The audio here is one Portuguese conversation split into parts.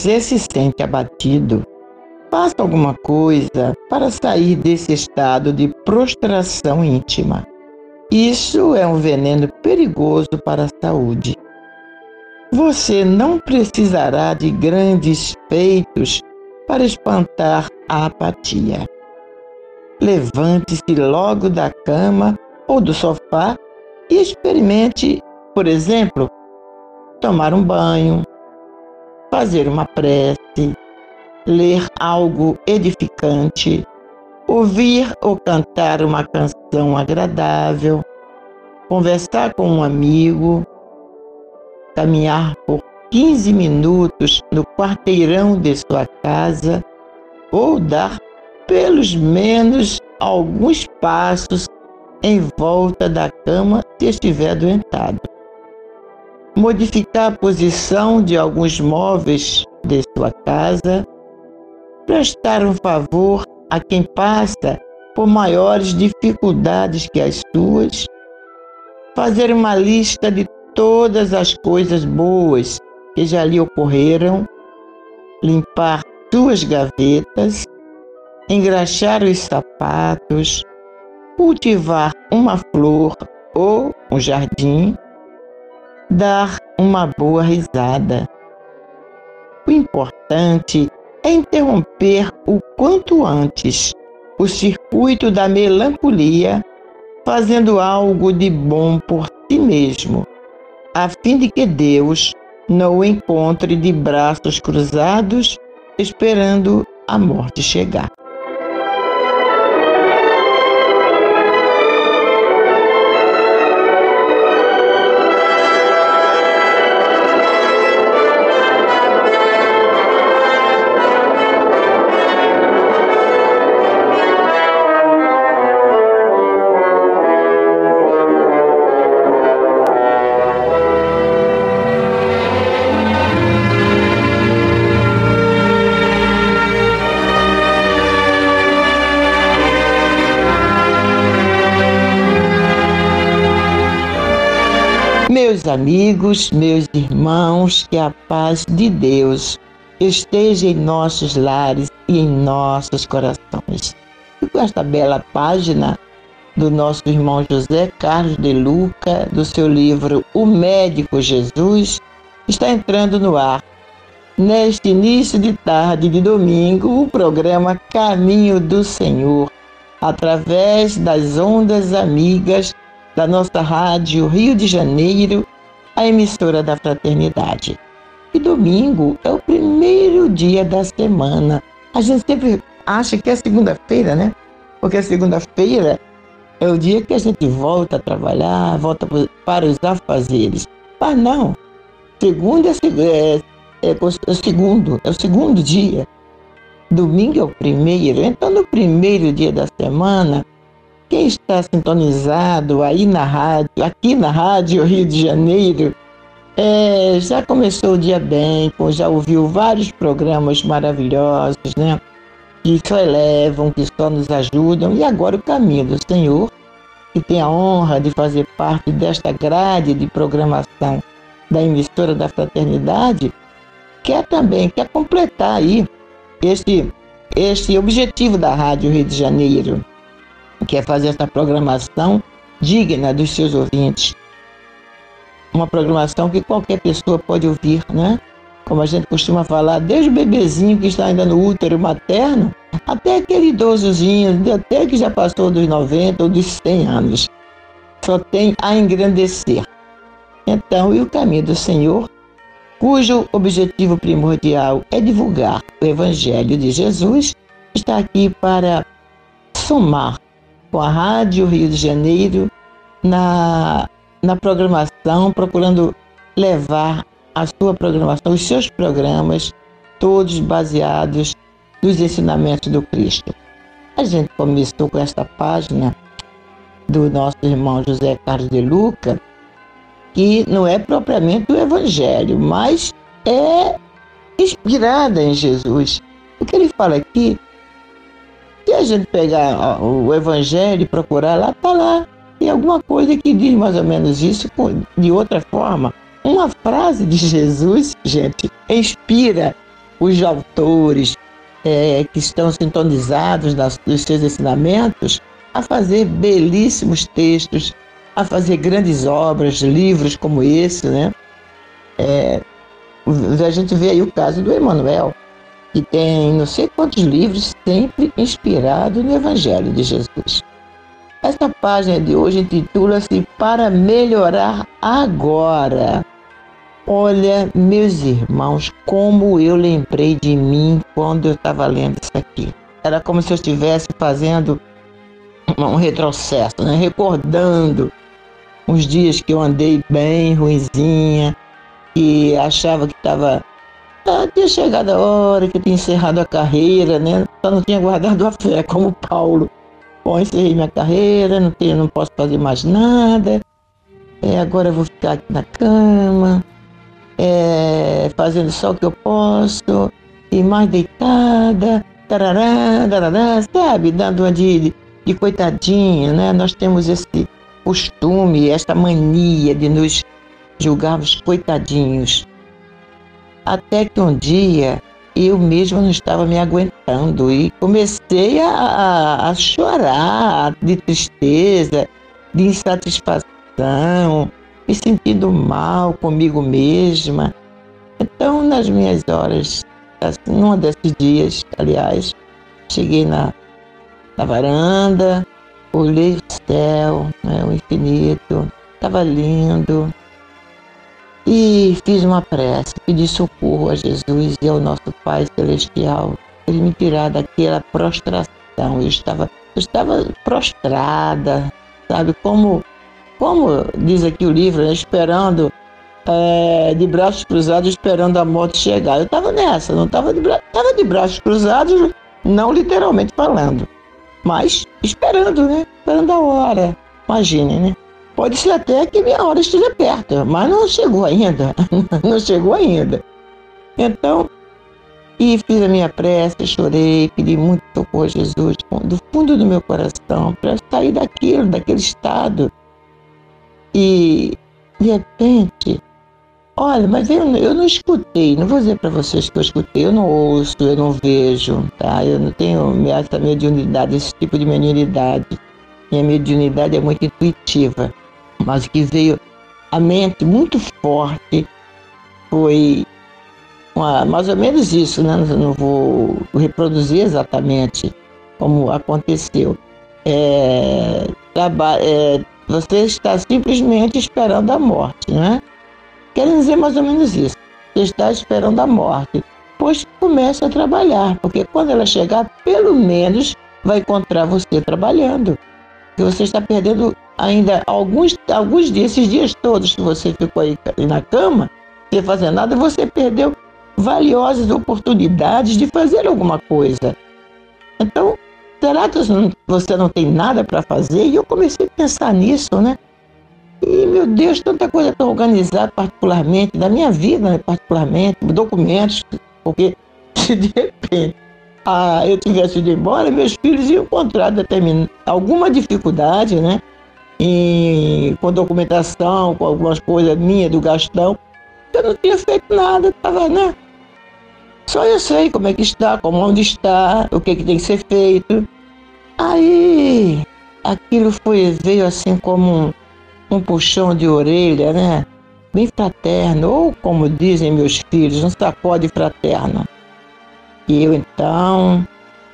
Você se sente abatido, faça alguma coisa para sair desse estado de prostração íntima. Isso é um veneno perigoso para a saúde. Você não precisará de grandes feitos para espantar a apatia. Levante-se logo da cama ou do sofá e experimente, por exemplo, tomar um banho, fazer uma prece, ler algo edificante, ouvir ou cantar uma canção agradável, conversar com um amigo, caminhar por 15 minutos no quarteirão de sua casa ou dar pelos menos alguns passos em volta da cama se estiver adoentado modificar a posição de alguns móveis de sua casa, prestar um favor a quem passa por maiores dificuldades que as suas, fazer uma lista de todas as coisas boas que já lhe ocorreram, limpar suas gavetas, engraxar os sapatos, cultivar uma flor ou um jardim dar uma boa risada. O importante é interromper o quanto antes o circuito da melancolia, fazendo algo de bom por si mesmo, a fim de que Deus não o encontre de braços cruzados, esperando a morte chegar. Meus amigos, meus irmãos, que a paz de Deus esteja em nossos lares e em nossos corações. E com esta bela página do nosso irmão José Carlos de Luca, do seu livro O Médico Jesus, está entrando no ar. Neste início de tarde de domingo, o programa Caminho do Senhor, através das ondas amigas da nossa rádio Rio de Janeiro, a emissora da Fraternidade. E domingo é o primeiro dia da semana. A gente sempre acha que é segunda-feira, né? Porque a segunda-feira é o dia que a gente volta a trabalhar, volta para os afazeres. Mas não. Segunda é, é, é, é o segundo, é o segundo dia. Domingo é o primeiro. Então, no primeiro dia da semana, quem está sintonizado aí na rádio, aqui na Rádio Rio de Janeiro, é, já começou o dia bem, já ouviu vários programas maravilhosos, né? Que só elevam, que só nos ajudam. E agora o caminho do Senhor, que tem a honra de fazer parte desta grade de programação da emissora da Fraternidade, quer também, quer completar aí este, este objetivo da Rádio Rio de Janeiro, que é fazer essa programação digna dos seus ouvintes. Uma programação que qualquer pessoa pode ouvir, né? Como a gente costuma falar, desde o bebezinho que está ainda no útero materno, até aquele idosozinho, até que já passou dos 90 ou dos 100 anos. Só tem a engrandecer. Então, e o caminho do Senhor, cujo objetivo primordial é divulgar o Evangelho de Jesus, está aqui para somar com a Rádio Rio de Janeiro na, na programação, procurando levar a sua programação, os seus programas, todos baseados nos ensinamentos do Cristo. A gente começou com esta página do nosso irmão José Carlos de Luca, que não é propriamente o Evangelho, mas é inspirada em Jesus. O que ele fala aqui se a gente pegar o Evangelho e procurar lá, está lá. Tem alguma coisa que diz mais ou menos isso de outra forma. Uma frase de Jesus, gente, inspira os autores é, que estão sintonizados nas, nos seus ensinamentos a fazer belíssimos textos, a fazer grandes obras, livros como esse, né? É, a gente vê aí o caso do Emmanuel, que tem não sei quantos livros sempre inspirados no Evangelho de Jesus. Esta página de hoje intitula-se Para Melhorar Agora. Olha, meus irmãos, como eu lembrei de mim quando eu estava lendo isso aqui. Era como se eu estivesse fazendo um retrocesso, né? recordando uns dias que eu andei bem ruinzinha, que achava que estava ah, tinha chegado a hora que eu tinha encerrado a carreira, né? Só não tinha guardado a fé, como Paulo. Bom, encerrei minha carreira, não, tenho, não posso fazer mais nada. É, agora eu vou ficar aqui na cama, é, fazendo só o que eu posso, e mais deitada, tarará, tarará, sabe? Dando uma de, de coitadinha, né? Nós temos esse costume, esta mania de nos julgarmos coitadinhos. Até que um dia eu mesma não estava me aguentando e comecei a, a, chorar de tristeza, de insatisfação, me sentindo mal comigo mesma. Então, nas minhas horas, assim, num desses dias, aliás, cheguei na, na varanda, olhei o céu, né, o infinito, estava lindo, e fiz uma prece, pedi socorro a Jesus e ao nosso Pai Celestial, Ele me tirar daquela prostração. Eu estava, eu estava prostrada, sabe? Como, como diz aqui o livro, né? esperando, é, de braços cruzados, esperando a morte chegar. Eu estava nessa, não estava de, bra de braços cruzados, não literalmente falando, mas esperando, né? Esperando a hora. Imagine, né? Pode ser até que minha hora esteja perto, mas não chegou ainda. não chegou ainda. Então, e fiz a minha prece, chorei, pedi muito socorro a Jesus, do fundo do meu coração, para sair daquilo, daquele estado. E, de repente, olha, mas eu, eu não escutei, não vou dizer para vocês que eu escutei, eu não ouço, eu não vejo, tá? Eu não tenho essa mediunidade, esse tipo de mediunidade. Minha mediunidade é muito intuitiva mas o que veio à mente muito forte foi uma, mais ou menos isso, né? não vou reproduzir exatamente como aconteceu. É, é, você está simplesmente esperando a morte, né? Quer dizer mais ou menos isso. Você está esperando a morte. Pois comece a trabalhar, porque quando ela chegar, pelo menos vai encontrar você trabalhando. E você está perdendo ainda alguns, alguns dias, esses dias todos que você ficou aí na cama, sem fazer nada, você perdeu valiosas oportunidades de fazer alguma coisa. Então, será que você não tem nada para fazer? E eu comecei a pensar nisso, né? E, meu Deus, tanta coisa tão organizada, particularmente, da minha vida, né, particularmente, documentos, porque de repente ah, eu tivesse ido embora, meus filhos iam encontrar alguma dificuldade, né? E, com documentação, com algumas coisas minhas do Gastão. Eu não tinha feito nada, estava, né? Só eu sei como é que está, como onde está, o que, que tem que ser feito. Aí aquilo foi, veio assim como um, um puxão de orelha, né? Bem fraterno, ou como dizem meus filhos, um sacode fraterno. E eu então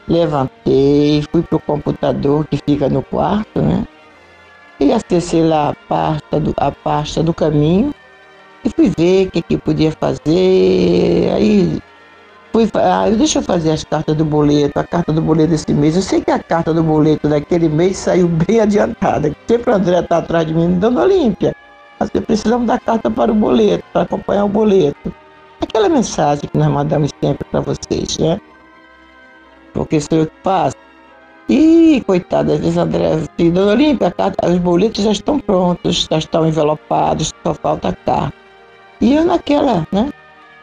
levantei, fui pro computador que fica no quarto, né? E acessei lá a pasta do, a pasta do caminho e fui ver o que, que podia fazer. Aí fui, ah, deixa eu fazer as cartas do boleto, a carta do boleto desse mês. Eu sei que a carta do boleto daquele mês saiu bem adiantada. Sempre o André está atrás de mim dando Olímpia. Mas precisamos da carta para o boleto, para acompanhar o boleto aquela mensagem que nós mandamos sempre para vocês, né? Porque sou eu que faço. E, coitada, às vezes André, assim, Dona Olímpia, os boletos já estão prontos, já estão envelopados, só falta a carta. E eu naquela, né?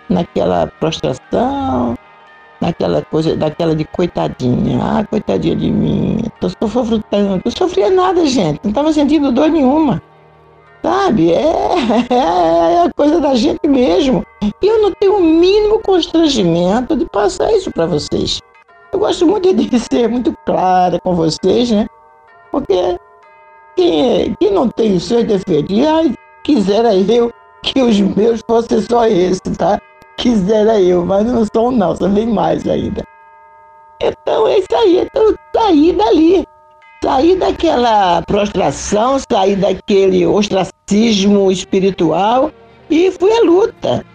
Naquela prostração, naquela coisa, daquela de coitadinha. Ah, coitadinha de mim. Tô sofrendo tanto. Não sofria nada, gente. Não estava sentindo dor nenhuma. Sabe? É, é, a coisa da gente mesmo. E eu não tenho o mínimo constrangimento de passar isso para vocês. Eu gosto muito de ser muito clara com vocês, né? Porque quem, quem não tem os seus defeitos, ai, quisera eu que os meus fossem só esses, tá? Quisera eu, mas não são não, são bem mais ainda. Então é isso aí, então saí dali sair daquela prostração, sair daquele ostracismo espiritual e fui à luta.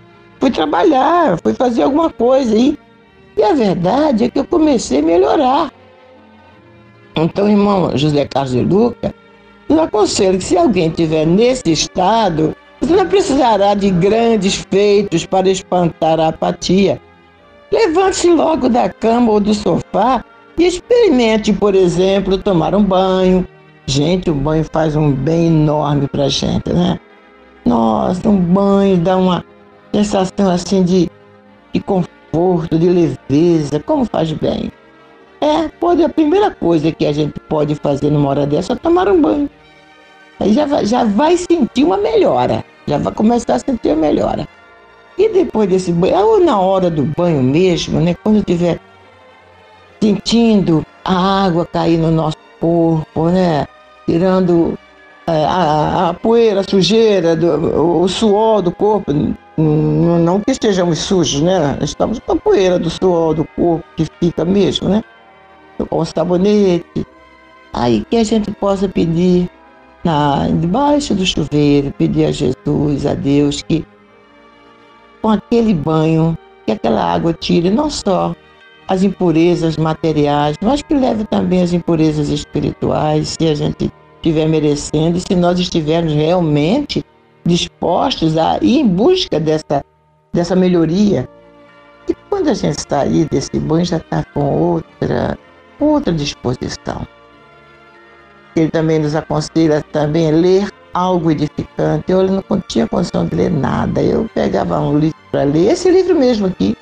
Fui trabalhar, fui fazer alguma coisa. E, a verdade é que eu comecei a melhorar. Então, irmão José Carlos de Luca, eu aconselho que se alguém estiver nesse estado, você não precisará de grandes feitos para espantar a apatia. Levante-se logo da cama ou do sofá e experimente, por exemplo, tomar um banho. Gente, o banho faz um bem enorme pra gente, né? Nossa, um banho dá uma sensação assim de, de conforto, de leveza, como faz bem. É, pode, a primeira coisa que a gente pode fazer numa hora dessa é tomar um banho. Aí já vai, já vai sentir uma melhora, já vai começar a sentir uma melhora. E depois desse banho, ou na hora do banho mesmo, né? Quando tiver sentindo a água cair no nosso corpo, né? Tirando é, a, a, poeira, a sujeira, do, o suor do corpo. Não, não que estejamos sujos, né? Estamos com a poeira do suor do corpo que fica mesmo, né? Com o sabonete. Aí que a gente possa pedir na, debaixo do chuveiro, pedir a Jesus, a Deus, que com aquele banho, que aquela água tire não só as impurezas materiais, mas que leve também as impurezas espirituais, se a gente estiver merecendo, e se nós estivermos realmente dispostos a ir em busca dessa, dessa melhoria. E quando a gente sair desse banho, já está com outra, outra disposição. Ele também nos aconselha também a ler algo edificante. Eu não tinha condição de ler nada. Eu pegava um livro para ler, esse livro mesmo aqui,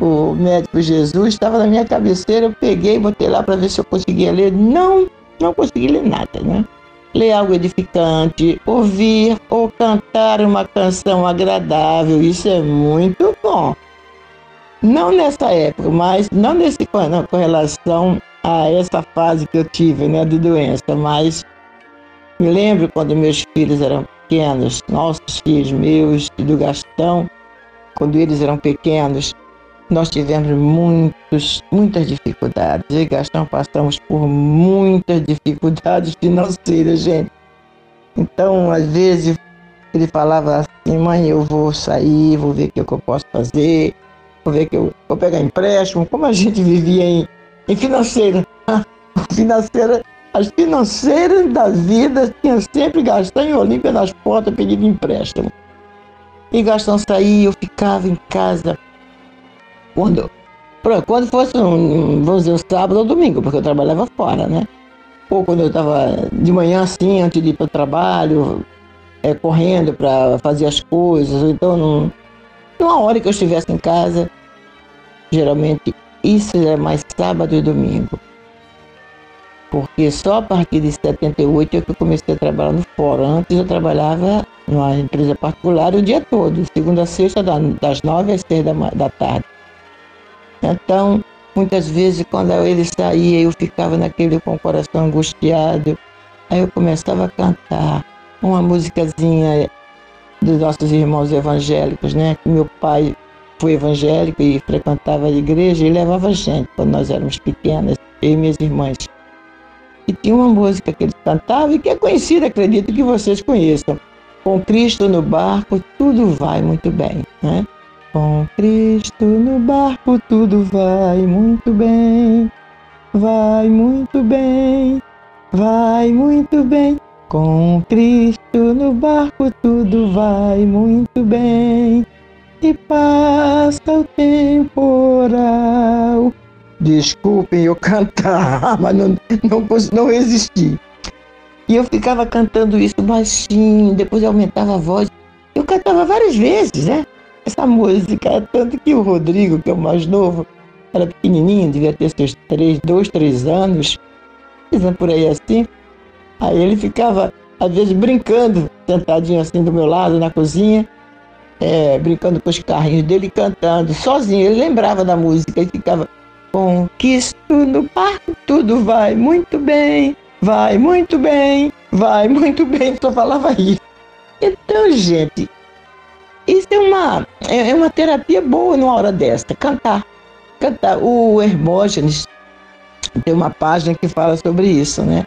o médico Jesus estava na minha cabeceira, eu peguei, botei lá para ver se eu conseguia ler. Não, não consegui ler nada, né? Ler algo edificante, ouvir ou cantar uma canção agradável, isso é muito bom. Não nessa época, mas não nesse não, com relação a essa fase que eu tive, né, de doença, mas me lembro quando meus filhos eram pequenos, nossos filhos meus e do Gastão, quando eles eram pequenos, nós tivemos muitos, muitas dificuldades. Eu e Gastão passamos por muitas dificuldades financeiras, gente. Então, às vezes, ele falava assim, mãe, eu vou sair, vou ver o que eu posso fazer, vou ver que eu vou pegar empréstimo. Como a gente vivia em, em financeira. financeira, as financeiras da vida tinham sempre Gastão e Olímpia nas portas pedindo empréstimo. E Gastão saía, eu ficava em casa quando, quando fosse, um, vamos dizer, um sábado ou domingo, porque eu trabalhava fora, né? Ou quando eu estava de manhã assim, antes de ir para o trabalho, é, correndo para fazer as coisas, ou então não, uma hora que eu estivesse em casa, geralmente isso é mais sábado e domingo. Porque só a partir de 78 é que eu comecei a trabalhar no fórum. Antes eu trabalhava numa empresa particular o dia todo, segunda a sexta, das nove às seis da, da tarde. Então, muitas vezes, quando ele saía, eu ficava naquele com o coração angustiado. Aí eu começava a cantar uma musicazinha dos nossos irmãos evangélicos, né? Que meu pai foi evangélico e frequentava a igreja e levava gente quando nós éramos pequenas, eu e minhas irmãs. E tinha uma música que eles cantavam e que é conhecida, acredito que vocês conheçam. Com Cristo no barco, tudo vai muito bem, né? Com Cristo no barco, tudo vai muito bem, vai muito bem, vai muito bem. Com Cristo no barco tudo vai muito bem e passa o temporal. Desculpem eu cantar, mas não, não, não resisti. E eu ficava cantando isso baixinho, depois eu aumentava a voz. Eu cantava várias vezes, né? Essa música, tanto que o Rodrigo, que é o mais novo, era pequenininho, devia ter seus três, dois, três anos, por aí assim. Aí ele ficava, às vezes, brincando, sentadinho assim do meu lado na cozinha, é, brincando com os carrinhos dele, cantando, sozinho. Ele lembrava da música e ficava, conquisto no parque, tudo vai muito bem, vai muito bem, vai muito bem, só falava isso. Então, gente, isso é uma, é, é uma terapia boa numa hora desta, cantar. Cantar. O Hermógenes tem uma página que fala sobre isso, né?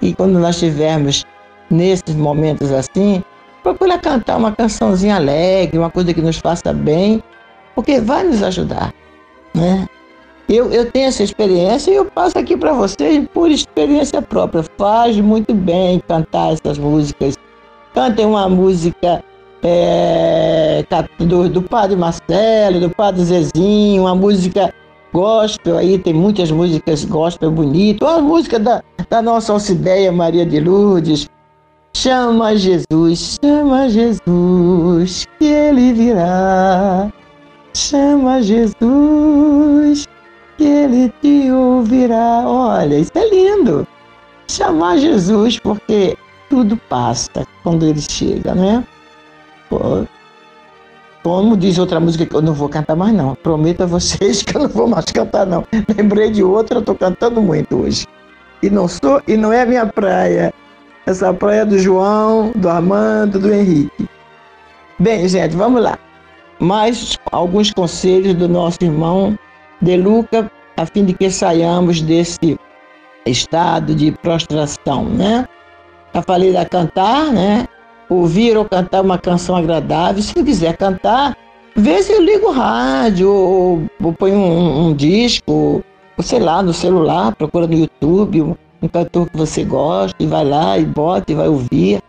E quando nós estivermos nesses momentos assim, procura cantar uma cançãozinha alegre, uma coisa que nos faça bem, porque vai nos ajudar, né? Eu, eu tenho essa experiência e eu passo aqui para vocês por experiência própria. Faz muito bem cantar essas músicas. Cantem uma música é, do, do Padre Marcelo, do Padre Zezinho, uma música gospel aí, tem muitas músicas gospel bonitas. Uma música da, da nossa Alcideia Maria de Lourdes. Chama Jesus, chama Jesus, que ele virá. Chama Jesus, que ele te ouvirá. Olha, isso é lindo. Chamar Jesus, porque tudo passa quando ele chega, né? Como diz outra música que eu não vou cantar mais não. Prometo a vocês que eu não vou mais cantar não. Lembrei de outra, eu tô cantando muito hoje. E não sou e não é a minha praia. Essa praia é do João, do Armando, do Henrique. Bem, gente, vamos lá. Mais alguns conselhos do nosso irmão De Luca, a fim de que saiamos desse estado de prostração, né? Já falei da cantar, né? Ouvir ou cantar uma canção agradável. Se quiser cantar, vê se eu ligo o rádio ou, ou põe um, um, disco, ou sei lá, no celular, procura no YouTube um, cantor que você gosta e vai lá e bota e vai ouvir.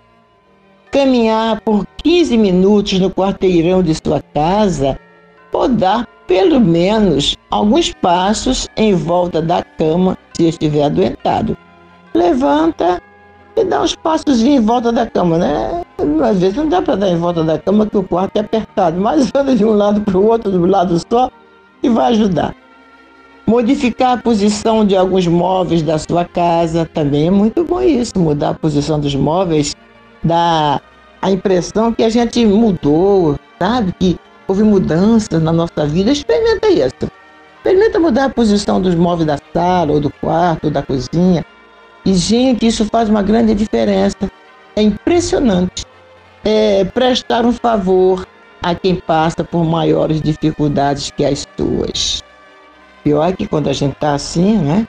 Caminhar por 15 minutos no quarteirão de sua casa pode dar pelo menos alguns passos em volta da cama se estiver adoentado. Levanta e dá uns passos em volta da cama, né? Às vezes não dá para dar em volta da cama que o quarto é apertado, mas anda de um lado para o outro, do lado só, e vai ajudar. Modificar a posição de alguns móveis da sua casa também é muito bom isso. Mudar a posição dos móveis dá a impressão que a gente mudou, sabe? Que houve mudanças na nossa vida. Experimenta isso. Experimenta mudar a posição dos móveis da sala, ou do quarto, ou da cozinha. E, gente, isso faz uma grande diferença. É impressionante. É prestar um favor a quem passa por maiores dificuldades que as suas. Pior que quando a gente está assim, né?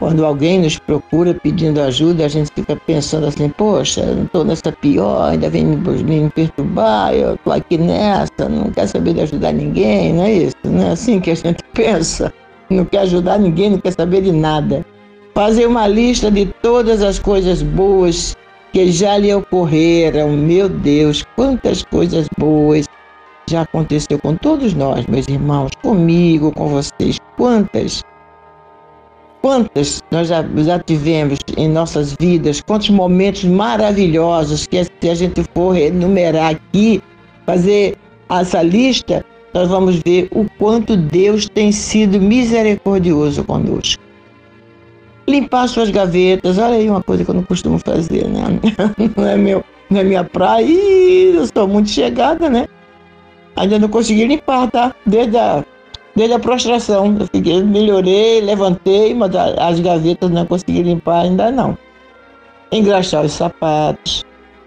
Quando alguém nos procura pedindo ajuda, a gente fica pensando assim, poxa, não estou nessa pior, ainda vem me, me perturbar, eu estou aqui nessa, não quer saber de ajudar ninguém, não é isso? Não é assim que a gente pensa. Não quer ajudar ninguém, não quer saber de nada fazer uma lista de todas as coisas boas que já lhe ocorreram. Meu Deus, quantas coisas boas já aconteceu com todos nós, meus irmãos, comigo, com vocês, quantas. quantas nós já, já tivemos em nossas vidas, quantos momentos maravilhosos que se a gente for enumerar aqui, fazer essa lista, nós vamos ver o quanto Deus tem sido misericordioso conosco. Limpar suas gavetas, olha aí uma coisa que eu não costumo fazer, né? Não é, meu, não é minha praia, Ih, eu sou muito chegada, né? Ainda não consegui limpar, tá? Desde a desde a prostração. Eu fiquei, melhorei, levantei, mas as gavetas não consegui limpar ainda não. Engraxar os sapatos,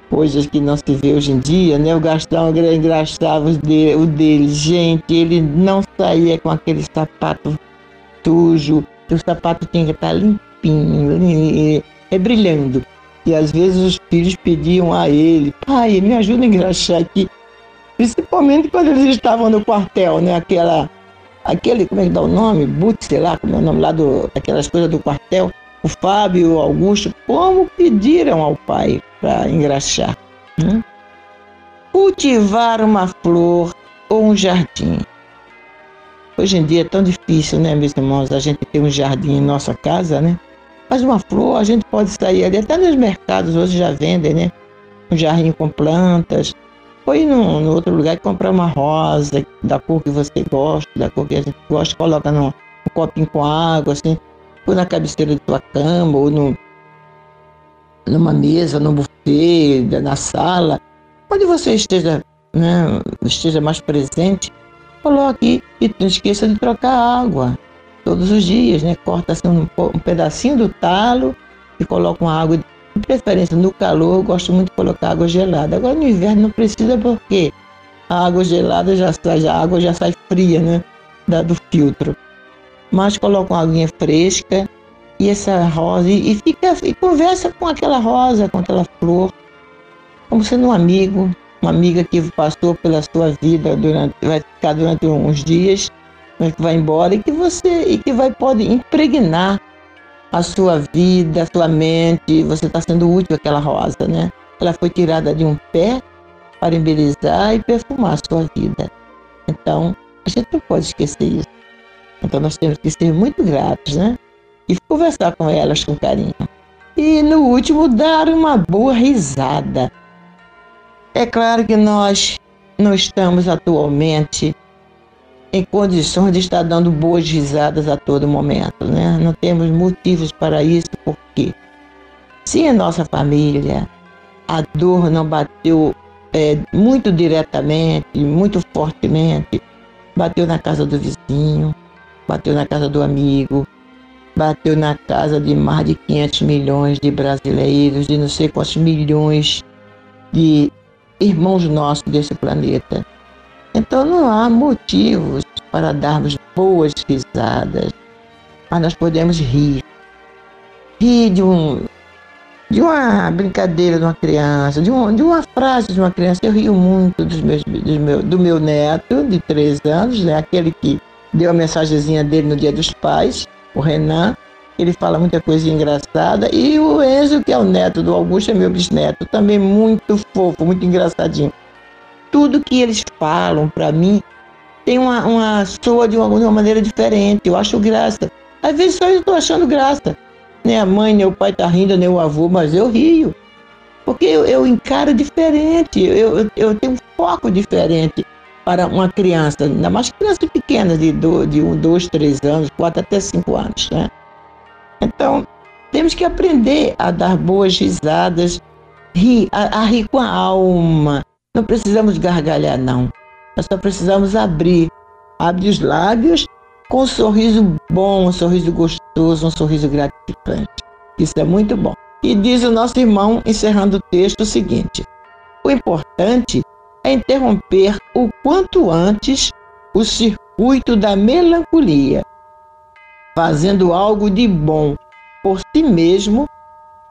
coisas que não se vê hoje em dia, né? O Gastão engraxava o dele. Gente, ele não saía com aquele sapato sujo, o sapato tinha que estar limpinho, é brilhando. E às vezes os filhos pediam a ele, pai, me ajuda a engraxar aqui. Principalmente quando eles estavam no quartel, né? Aquela aquele, como é que dá o nome? Butz, sei lá, como é o nome lá do, aquelas coisas do quartel, o Fábio, o Augusto, como pediram ao pai para engraxar. Né? Cultivar uma flor ou um jardim. Hoje em dia é tão difícil, né, meus irmãos, a gente ter um jardim em nossa casa, né? Mas uma flor, a gente pode sair ali, até nos mercados hoje já vendem, né? Um jardim com plantas, num, num outro lugar e comprar uma rosa da cor que você gosta, da cor que a gente gosta, coloca num, um copinho com água, assim, ou na cabeceira de sua cama, ou no, numa mesa, no buffet, na sala, onde você esteja, né, esteja mais presente, coloque e não esqueça de trocar água todos os dias, né? Corta assim um, um pedacinho do talo e coloca uma água de preferência no calor, eu gosto muito de colocar água gelada. Agora no inverno não precisa porque a água gelada já sai, a água já sai fria, né? Da, do filtro. Mas coloca uma aguinha fresca e essa rosa e, e fica e conversa com aquela rosa, com aquela flor, como sendo um amigo, uma amiga que passou pela sua vida durante, vai ficar durante uns dias, mas que vai embora e que você e que vai pode impregnar a sua vida, a sua mente, você está sendo útil àquela rosa, né? Ela foi tirada de um pé para embelezar e perfumar a sua vida. Então, a gente não pode esquecer isso. Então, nós temos que ser muito gratos, né? E conversar com elas com carinho. E, no último, dar uma boa risada. É claro que nós não estamos atualmente em condições de estar dando boas risadas a todo momento, né? Não temos motivos para isso, porque se em nossa família a dor não bateu é, muito diretamente, muito fortemente, bateu na casa do vizinho, bateu na casa do amigo, bateu na casa de mais de 500 milhões de brasileiros, de não sei quantos milhões de irmãos nossos desse planeta. Então não há motivos para darmos boas risadas, mas nós podemos rir. Rir de, um, de uma brincadeira de uma criança, de, um, de uma frase de uma criança. Eu rio muito dos meus, dos meu, do meu neto, de três anos, né? aquele que deu a mensagenzinha dele no Dia dos Pais, o Renan. Ele fala muita coisa engraçada. E o Enzo, que é o neto do Augusto, é meu bisneto, também muito fofo, muito engraçadinho tudo que eles falam para mim tem uma, uma soa de uma, de uma maneira diferente. Eu acho graça. Às vezes só eu estou achando graça. Nem a mãe, nem o pai tá rindo, nem o avô, mas eu rio. Porque eu, eu encaro diferente, eu, eu, eu, tenho um foco diferente para uma criança, ainda mais crianças pequenas, de, do, de um, dois, três anos, quatro até cinco anos. Né? Então, temos que aprender a dar boas risadas, rir, a, a rir com a alma, não precisamos gargalhar, não. Nós só precisamos abrir. Abre os lábios com um sorriso bom, um sorriso gostoso, um sorriso gratificante. Isso é muito bom. E diz o nosso irmão, encerrando o texto, o seguinte: O importante é interromper o quanto antes o circuito da melancolia, fazendo algo de bom por si mesmo,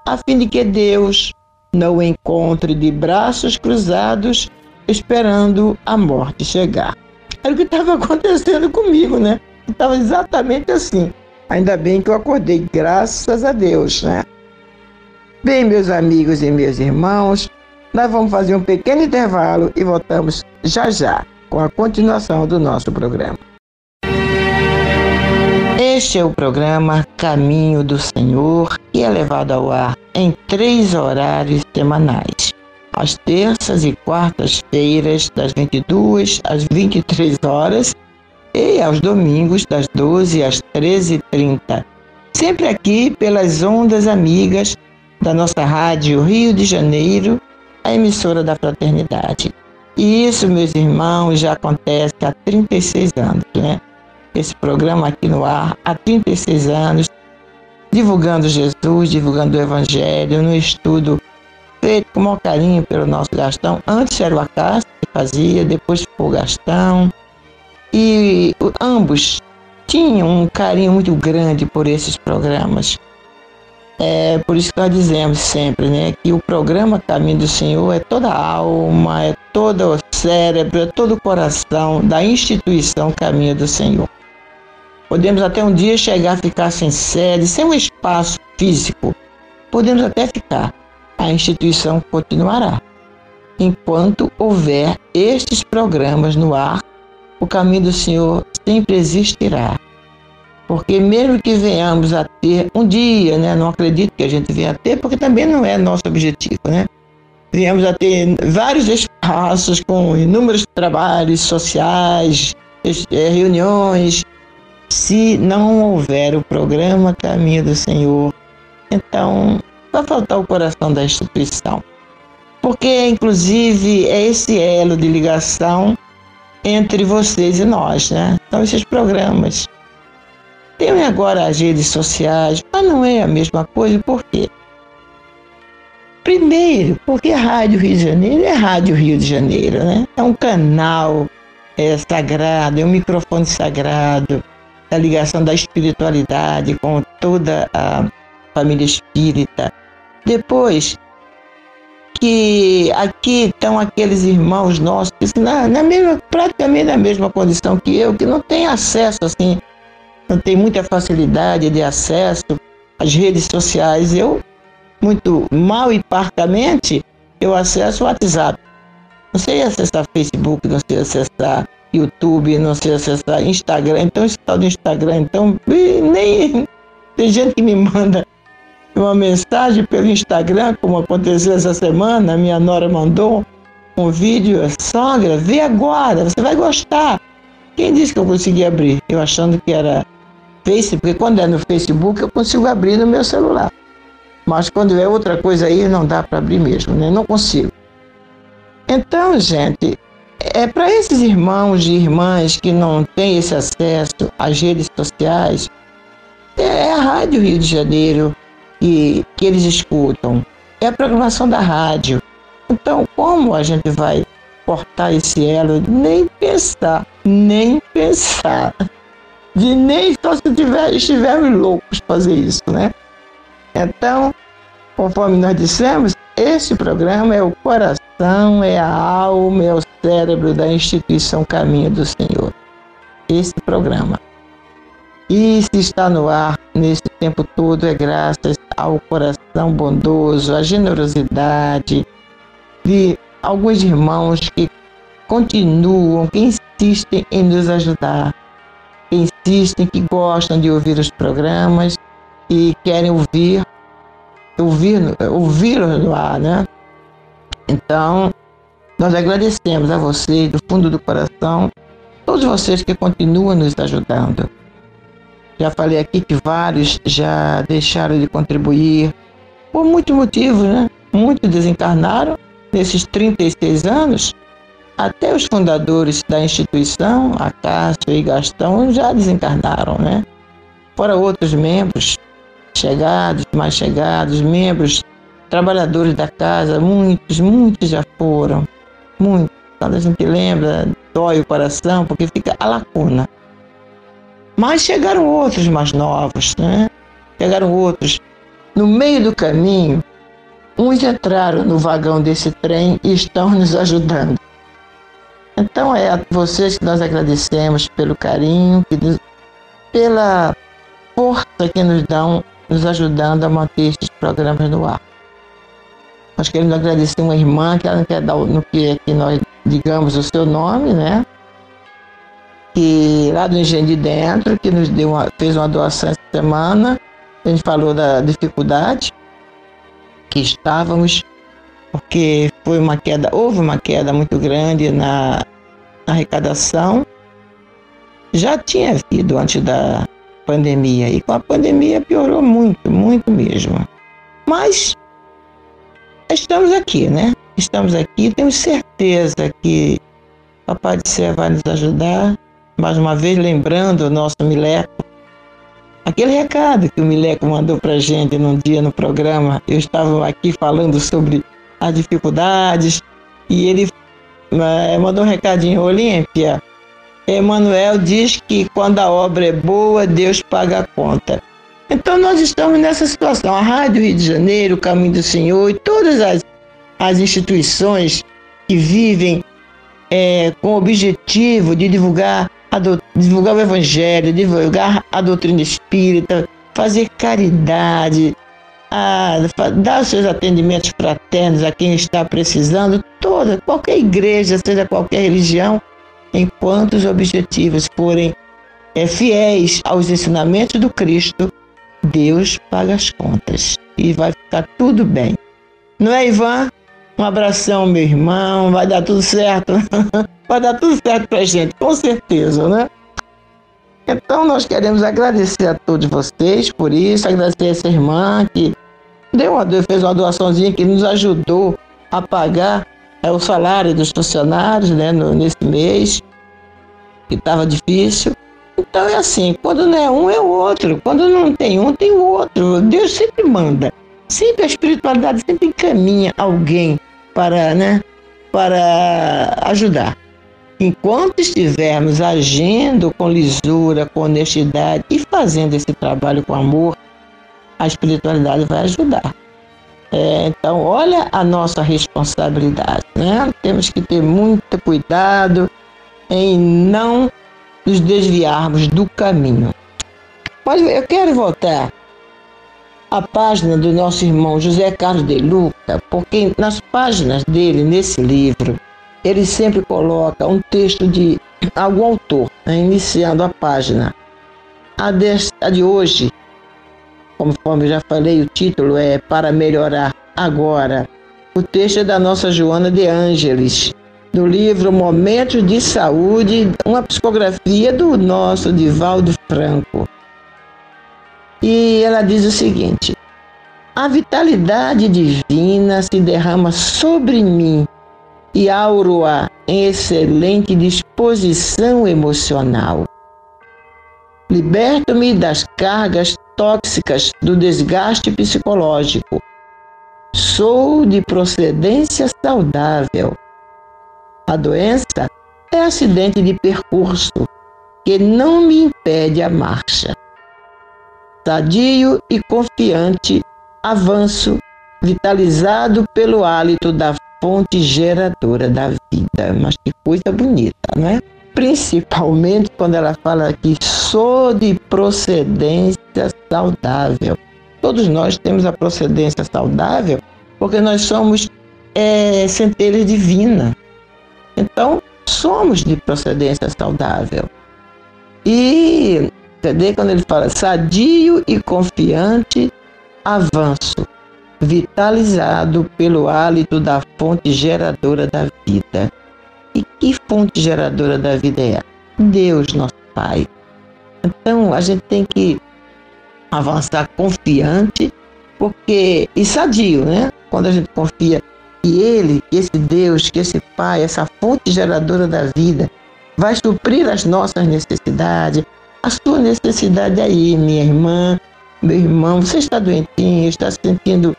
a fim de que Deus, não encontre de braços cruzados, esperando a morte chegar. Era o que estava acontecendo comigo, né? Estava exatamente assim. Ainda bem que eu acordei, graças a Deus, né? Bem, meus amigos e meus irmãos, nós vamos fazer um pequeno intervalo e voltamos já já com a continuação do nosso programa. Este é o programa Caminho do Senhor, que é levado ao ar em três horários semanais. Às terças e quartas-feiras, das 22 às 23 horas, e aos domingos, das 12 às 13h30. Sempre aqui pelas ondas amigas da nossa rádio Rio de Janeiro, a emissora da Fraternidade. E isso, meus irmãos, já acontece há 36 anos, né? Esse programa aqui no ar há 36 anos, divulgando Jesus, divulgando o Evangelho, no estudo feito com maior carinho pelo nosso Gastão. Antes era o Acácio que fazia, depois ficou o Gastão. E ambos tinham um carinho muito grande por esses programas. É por isso que nós dizemos sempre, né, que o programa Caminho do Senhor é toda a alma, é todo o cérebro, é todo o coração da instituição Caminho do Senhor. Podemos até um dia chegar a ficar sem sede, sem um espaço físico. Podemos até ficar. A instituição continuará. Enquanto houver estes programas no ar, o caminho do Senhor sempre existirá. Porque mesmo que venhamos a ter um dia, né, não acredito que a gente venha a ter, porque também não é nosso objetivo, né? Venhamos a ter vários espaços com inúmeros trabalhos sociais, eh, reuniões, se não houver o programa Caminho do Senhor, então vai faltar o coração da instituição. Porque, inclusive, é esse elo de ligação entre vocês e nós, né? São esses programas. Tem agora as redes sociais, mas não é a mesma coisa, por quê? Primeiro, porque a Rádio Rio de Janeiro é Rádio Rio de Janeiro, né? É um canal é, sagrado, é um microfone sagrado, da ligação da espiritualidade com toda a família espírita. Depois, que aqui estão aqueles irmãos nossos na, na mesma, praticamente na mesma condição que eu, que não tem acesso assim, não tem muita facilidade de acesso às redes sociais. Eu, muito mal e parcamente, eu acesso o WhatsApp. Não sei acessar Facebook, não sei acessar YouTube, não sei acessar Instagram, então esse tal do Instagram, então nem tem gente que me manda uma mensagem pelo Instagram, como aconteceu essa semana, minha nora mandou um vídeo, sogra, vê agora, você vai gostar. Quem disse que eu consegui abrir? Eu achando que era Facebook, porque quando é no Facebook eu consigo abrir no meu celular. Mas quando é outra coisa aí, não dá para abrir mesmo, né? Não consigo. Então, gente, é para esses irmãos e irmãs que não têm esse acesso às redes sociais, é a Rádio Rio de Janeiro que, que eles escutam, é a programação da rádio. Então, como a gente vai cortar esse elo? Nem pensar, nem pensar. De nem só se tiver, estivermos loucos fazer isso, né? Então, conforme nós dissemos, esse programa é o coração, é a alma, é o cérebro da instituição Caminho do Senhor. Esse programa. E se está no ar nesse tempo todo é graças ao coração bondoso, à generosidade de alguns irmãos que continuam, que insistem em nos ajudar, que insistem, que gostam de ouvir os programas e querem ouvir, ouvir, ouvir no ar, né? Então, nós agradecemos a vocês do fundo do coração, todos vocês que continuam nos ajudando. Já falei aqui que vários já deixaram de contribuir por muitos motivos, né? Muitos desencarnaram nesses 36 anos. Até os fundadores da instituição, Acácio e Gastão, já desencarnaram, né? Fora outros membros chegados, mais chegados, membros, trabalhadores da casa, muitos, muitos já foram muito. Quando a gente lembra, dói o coração, porque fica a lacuna. Mas chegaram outros mais novos, né? Chegaram outros. No meio do caminho, uns entraram no vagão desse trem e estão nos ajudando. Então é a vocês que nós agradecemos pelo carinho, pela força que nos dão, nos ajudando a manter esses programas no ar. Nós queremos agradecer uma irmã que ela quer dar no que que nós digamos o seu nome, né? que lá do Engenho de Dentro, que nos deu uma, fez uma doação essa semana. A gente falou da dificuldade que estávamos, porque foi uma queda, houve uma queda muito grande na, na arrecadação. Já tinha havido antes da pandemia, e com a pandemia piorou muito, muito mesmo. Mas estamos aqui, né? Estamos aqui, temos certeza que Papai do Céu vai nos ajudar. Mais uma vez, lembrando o nosso Mileco, aquele recado que o Mileco mandou para gente num dia no programa. Eu estava aqui falando sobre as dificuldades e ele é, mandou um recadinho: Olímpia, Emanuel diz que quando a obra é boa, Deus paga a conta. Então nós estamos nessa situação. A Rádio Rio de Janeiro, o Caminho do Senhor e todas as, as instituições que vivem é, com o objetivo de divulgar, a do, divulgar o Evangelho, divulgar a doutrina espírita, fazer caridade, a, dar os seus atendimentos fraternos a quem está precisando, toda, qualquer igreja, seja qualquer religião, enquanto os objetivos forem é, fiéis aos ensinamentos do Cristo, Deus paga as contas e vai ficar tudo bem. Não é, Ivan? Um abração, meu irmão. Vai dar tudo certo. vai dar tudo certo pra gente, com certeza, né? Então, nós queremos agradecer a todos vocês por isso, agradecer a essa irmã que deu uma, fez uma doaçãozinha que nos ajudou a pagar é, o salário dos funcionários né, no, nesse mês, que estava difícil. Então é assim, quando não é um, é o outro. Quando não tem um, tem o outro. Deus sempre manda. Sempre a espiritualidade sempre encaminha alguém para, né, para ajudar. Enquanto estivermos agindo com lisura, com honestidade e fazendo esse trabalho com amor, a espiritualidade vai ajudar. É, então, olha a nossa responsabilidade, né? Temos que ter muito cuidado em não nos desviarmos do caminho. Mas eu quero voltar a página do nosso irmão José Carlos de Luca, porque nas páginas dele, nesse livro, ele sempre coloca um texto de algum autor, né, iniciando a página. A de, a de hoje, conforme eu já falei, o título é Para Melhorar Agora. O texto é da nossa Joana de Ângeles, do livro Momentos de Saúde, uma psicografia do nosso Divaldo Franco. E ela diz o seguinte: A vitalidade divina se derrama sobre mim e auro-a em excelente disposição emocional. Liberto-me das cargas tóxicas do desgaste psicológico. Sou de procedência saudável. A doença é acidente de percurso que não me impede a marcha sadio e confiante, avanço, vitalizado pelo hálito da fonte geradora da vida. Mas que coisa bonita, não é? Principalmente quando ela fala que sou de procedência saudável. Todos nós temos a procedência saudável porque nós somos é, centelha divina. Então, somos de procedência saudável. E Entendeu? Quando ele fala sadio e confiante, avanço, vitalizado pelo hálito da fonte geradora da vida. E que fonte geradora da vida é? Deus, nosso Pai. Então a gente tem que avançar confiante, porque e sadio, né? Quando a gente confia que Ele, esse Deus, que esse Pai, essa fonte geradora da vida, vai suprir as nossas necessidades, a sua necessidade aí, minha irmã, meu irmão. Você está doentinho, está se sentindo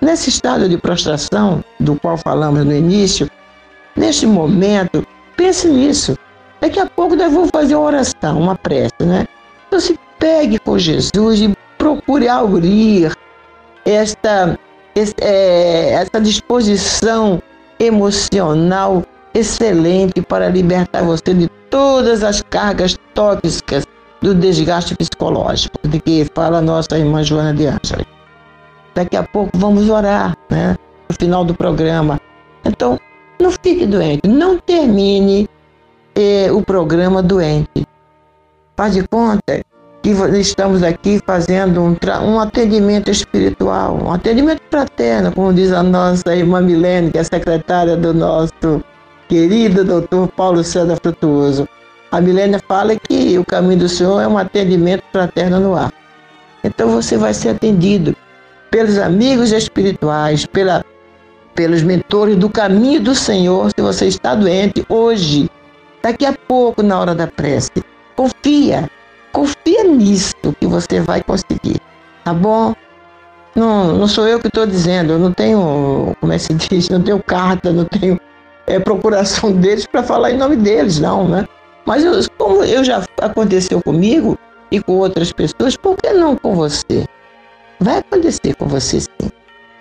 nesse estado de prostração do qual falamos no início. Neste momento, pense nisso. Daqui a pouco nós vamos fazer uma oração, uma prece, né? Então se pegue com Jesus e procure abrir esta, é, essa disposição emocional excelente para libertar você de todas as cargas tóxicas do desgaste psicológico, de que fala nossa irmã Joana de Ângeles. Daqui a pouco vamos orar, né? No final do programa. Então, não fique doente, não termine é, o programa doente. Faz de conta que estamos aqui fazendo um, um atendimento espiritual, um atendimento fraterno, como diz a nossa irmã Milene, que é secretária do nosso querido doutor Paulo César Frutuoso. A Milene fala que o caminho do Senhor é um atendimento fraterno no ar. Então você vai ser atendido pelos amigos espirituais, pela, pelos mentores do caminho do Senhor. Se você está doente hoje, daqui a pouco, na hora da prece, confia, confia nisso que você vai conseguir, tá bom? Não, não sou eu que estou dizendo, eu não tenho, como é que se diz, não tenho carta, não tenho é, procuração deles para falar em nome deles, não, né? Mas eu, como eu já aconteceu comigo e com outras pessoas, por que não com você? Vai acontecer com você sim.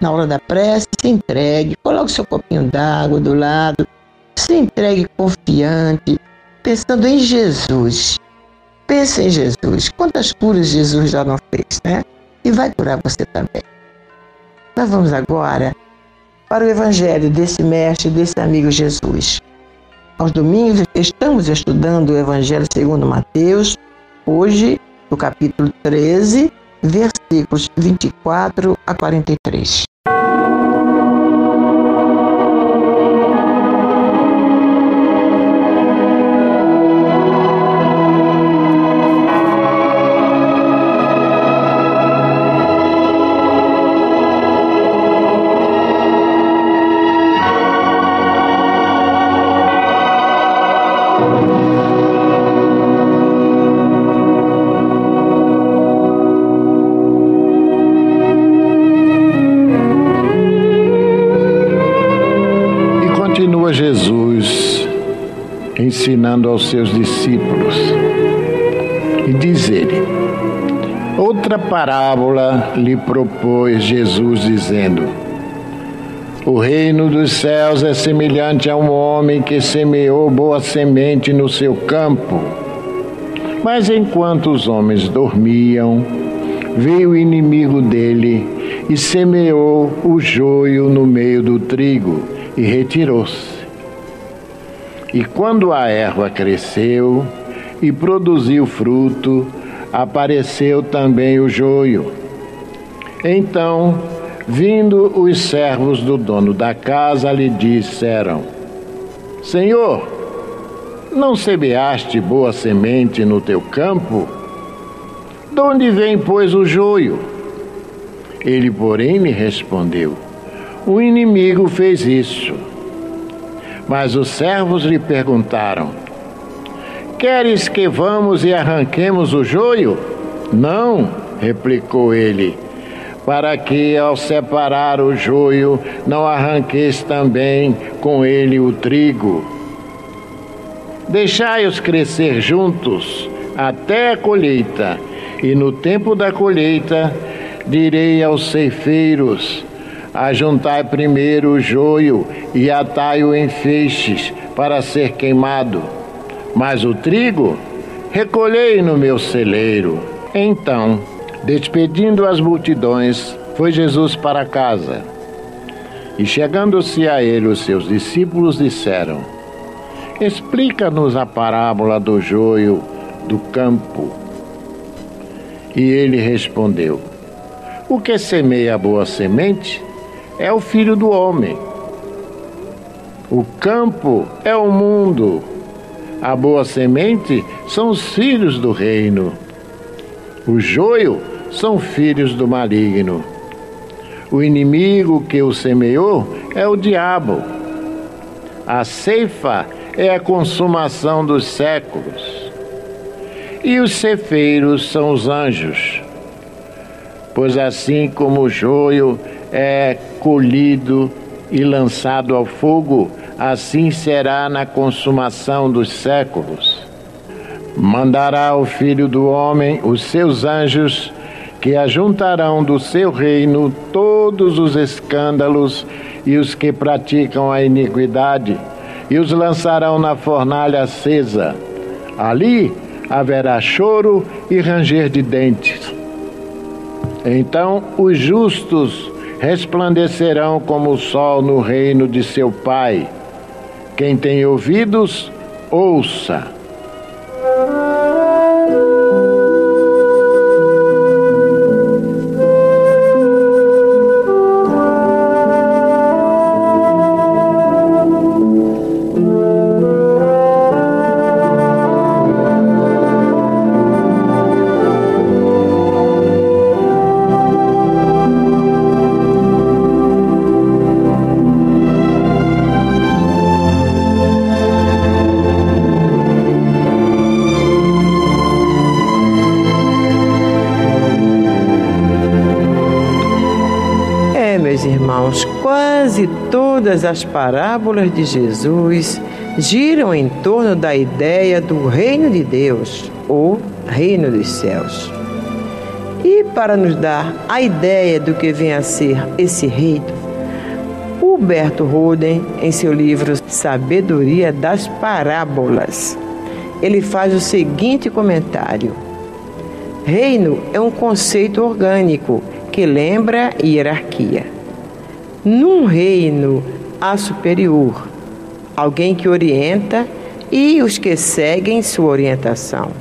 Na hora da prece, se entregue, coloque seu copinho d'água do lado, se entregue confiante, pensando em Jesus. Pense em Jesus. Quantas curas Jesus já não fez, né? E vai curar você também. Nós vamos agora para o Evangelho desse mestre, desse amigo Jesus. Aos domingos estamos estudando o Evangelho segundo Mateus, hoje no capítulo 13, versículos 24 a 43. Ensinando aos seus discípulos. E diz ele: Outra parábola lhe propôs Jesus, dizendo: O reino dos céus é semelhante a um homem que semeou boa semente no seu campo. Mas enquanto os homens dormiam, veio o inimigo dele e semeou o joio no meio do trigo e retirou-se. E quando a erva cresceu e produziu fruto, apareceu também o joio. Então, vindo os servos do dono da casa, lhe disseram: Senhor, não semeaste boa semente no teu campo? De onde vem, pois, o joio? Ele, porém, lhe respondeu: O inimigo fez isso. Mas os servos lhe perguntaram: Queres que vamos e arranquemos o joio? Não, replicou ele, para que ao separar o joio não arranqueis também com ele o trigo. Deixai-os crescer juntos até a colheita, e no tempo da colheita direi aos ceifeiros: Ajuntai primeiro o joio e atai-o em feixes para ser queimado. Mas o trigo recolhei no meu celeiro. Então, despedindo as multidões, foi Jesus para casa. E chegando-se a ele, os seus discípulos disseram: Explica-nos a parábola do joio do campo. E ele respondeu: O que semeia a boa semente é o filho do homem. O campo é o mundo. A boa semente são os filhos do reino. O joio são filhos do maligno. O inimigo que o semeou é o diabo. A ceifa é a consumação dos séculos. E os cefeiros são os anjos. Pois assim como o joio é colhido e lançado ao fogo, assim será na consumação dos séculos. Mandará o Filho do Homem os seus anjos, que ajuntarão do seu reino todos os escândalos e os que praticam a iniquidade, e os lançarão na fornalha acesa. Ali haverá choro e ranger de dentes. Então os justos resplandecerão como o sol no reino de seu Pai. Quem tem ouvidos, Ouça. Todas as parábolas de Jesus giram em torno da ideia do reino de Deus ou reino dos céus. E para nos dar a ideia do que vem a ser esse reino, Huberto Roden, em seu livro Sabedoria das Parábolas, ele faz o seguinte comentário: Reino é um conceito orgânico que lembra hierarquia. Num reino há superior, alguém que orienta e os que seguem sua orientação.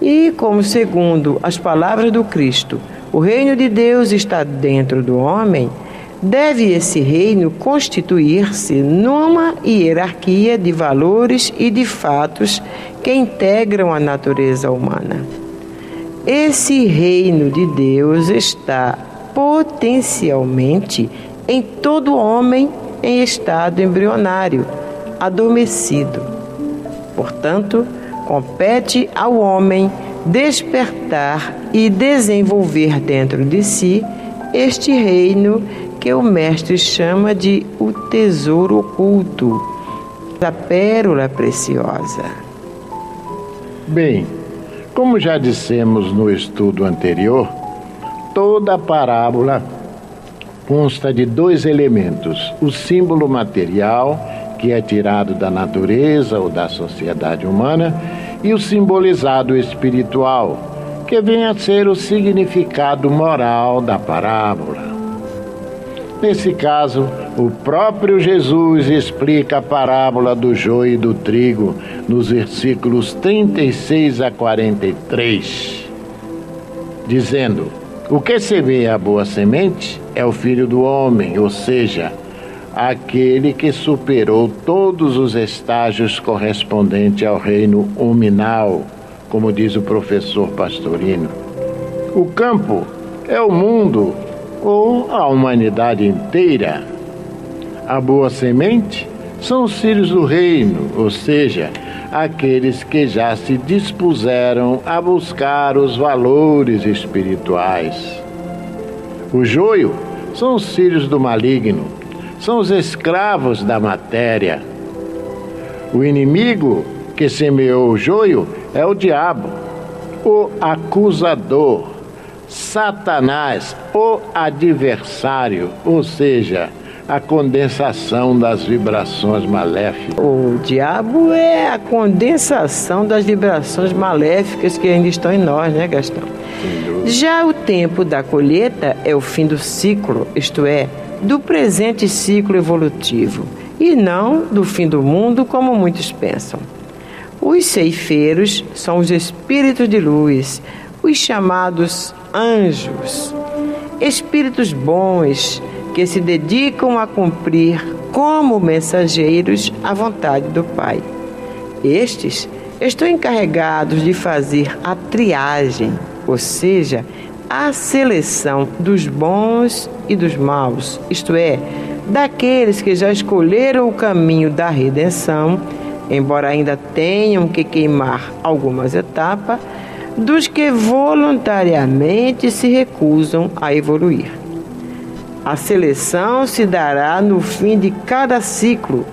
E como segundo as palavras do Cristo, o reino de Deus está dentro do homem, deve esse reino constituir-se numa hierarquia de valores e de fatos que integram a natureza humana. Esse reino de Deus está potencialmente em todo homem em estado embrionário, adormecido. Portanto, compete ao homem despertar e desenvolver dentro de si este reino que o Mestre chama de o tesouro oculto, a pérola preciosa. Bem, como já dissemos no estudo anterior, toda parábola consta de dois elementos: o símbolo material, que é tirado da natureza ou da sociedade humana, e o simbolizado espiritual, que vem a ser o significado moral da parábola. Nesse caso, o próprio Jesus explica a parábola do joio e do trigo nos versículos 36 a 43, dizendo: O que semeia a boa semente é o filho do homem, ou seja, aquele que superou todos os estágios correspondentes ao reino huminal, como diz o professor Pastorino. O campo é o mundo ou a humanidade inteira. A boa semente são os filhos do reino, ou seja, aqueles que já se dispuseram a buscar os valores espirituais. O joio são os filhos do maligno, são os escravos da matéria. O inimigo que semeou o joio é o diabo, o acusador, Satanás, o adversário, ou seja, a condensação das vibrações maléficas. O diabo é a condensação das vibrações maléficas que ainda estão em nós, né, Gastão? Já o tempo da colheita é o fim do ciclo, isto é, do presente ciclo evolutivo, e não do fim do mundo, como muitos pensam. Os ceifeiros são os espíritos de luz, os chamados anjos, espíritos bons que se dedicam a cumprir como mensageiros a vontade do Pai. Estes estão encarregados de fazer a triagem ou seja, a seleção dos bons e dos maus, isto é, daqueles que já escolheram o caminho da redenção, embora ainda tenham que queimar algumas etapas, dos que voluntariamente se recusam a evoluir. A seleção se dará no fim de cada ciclo,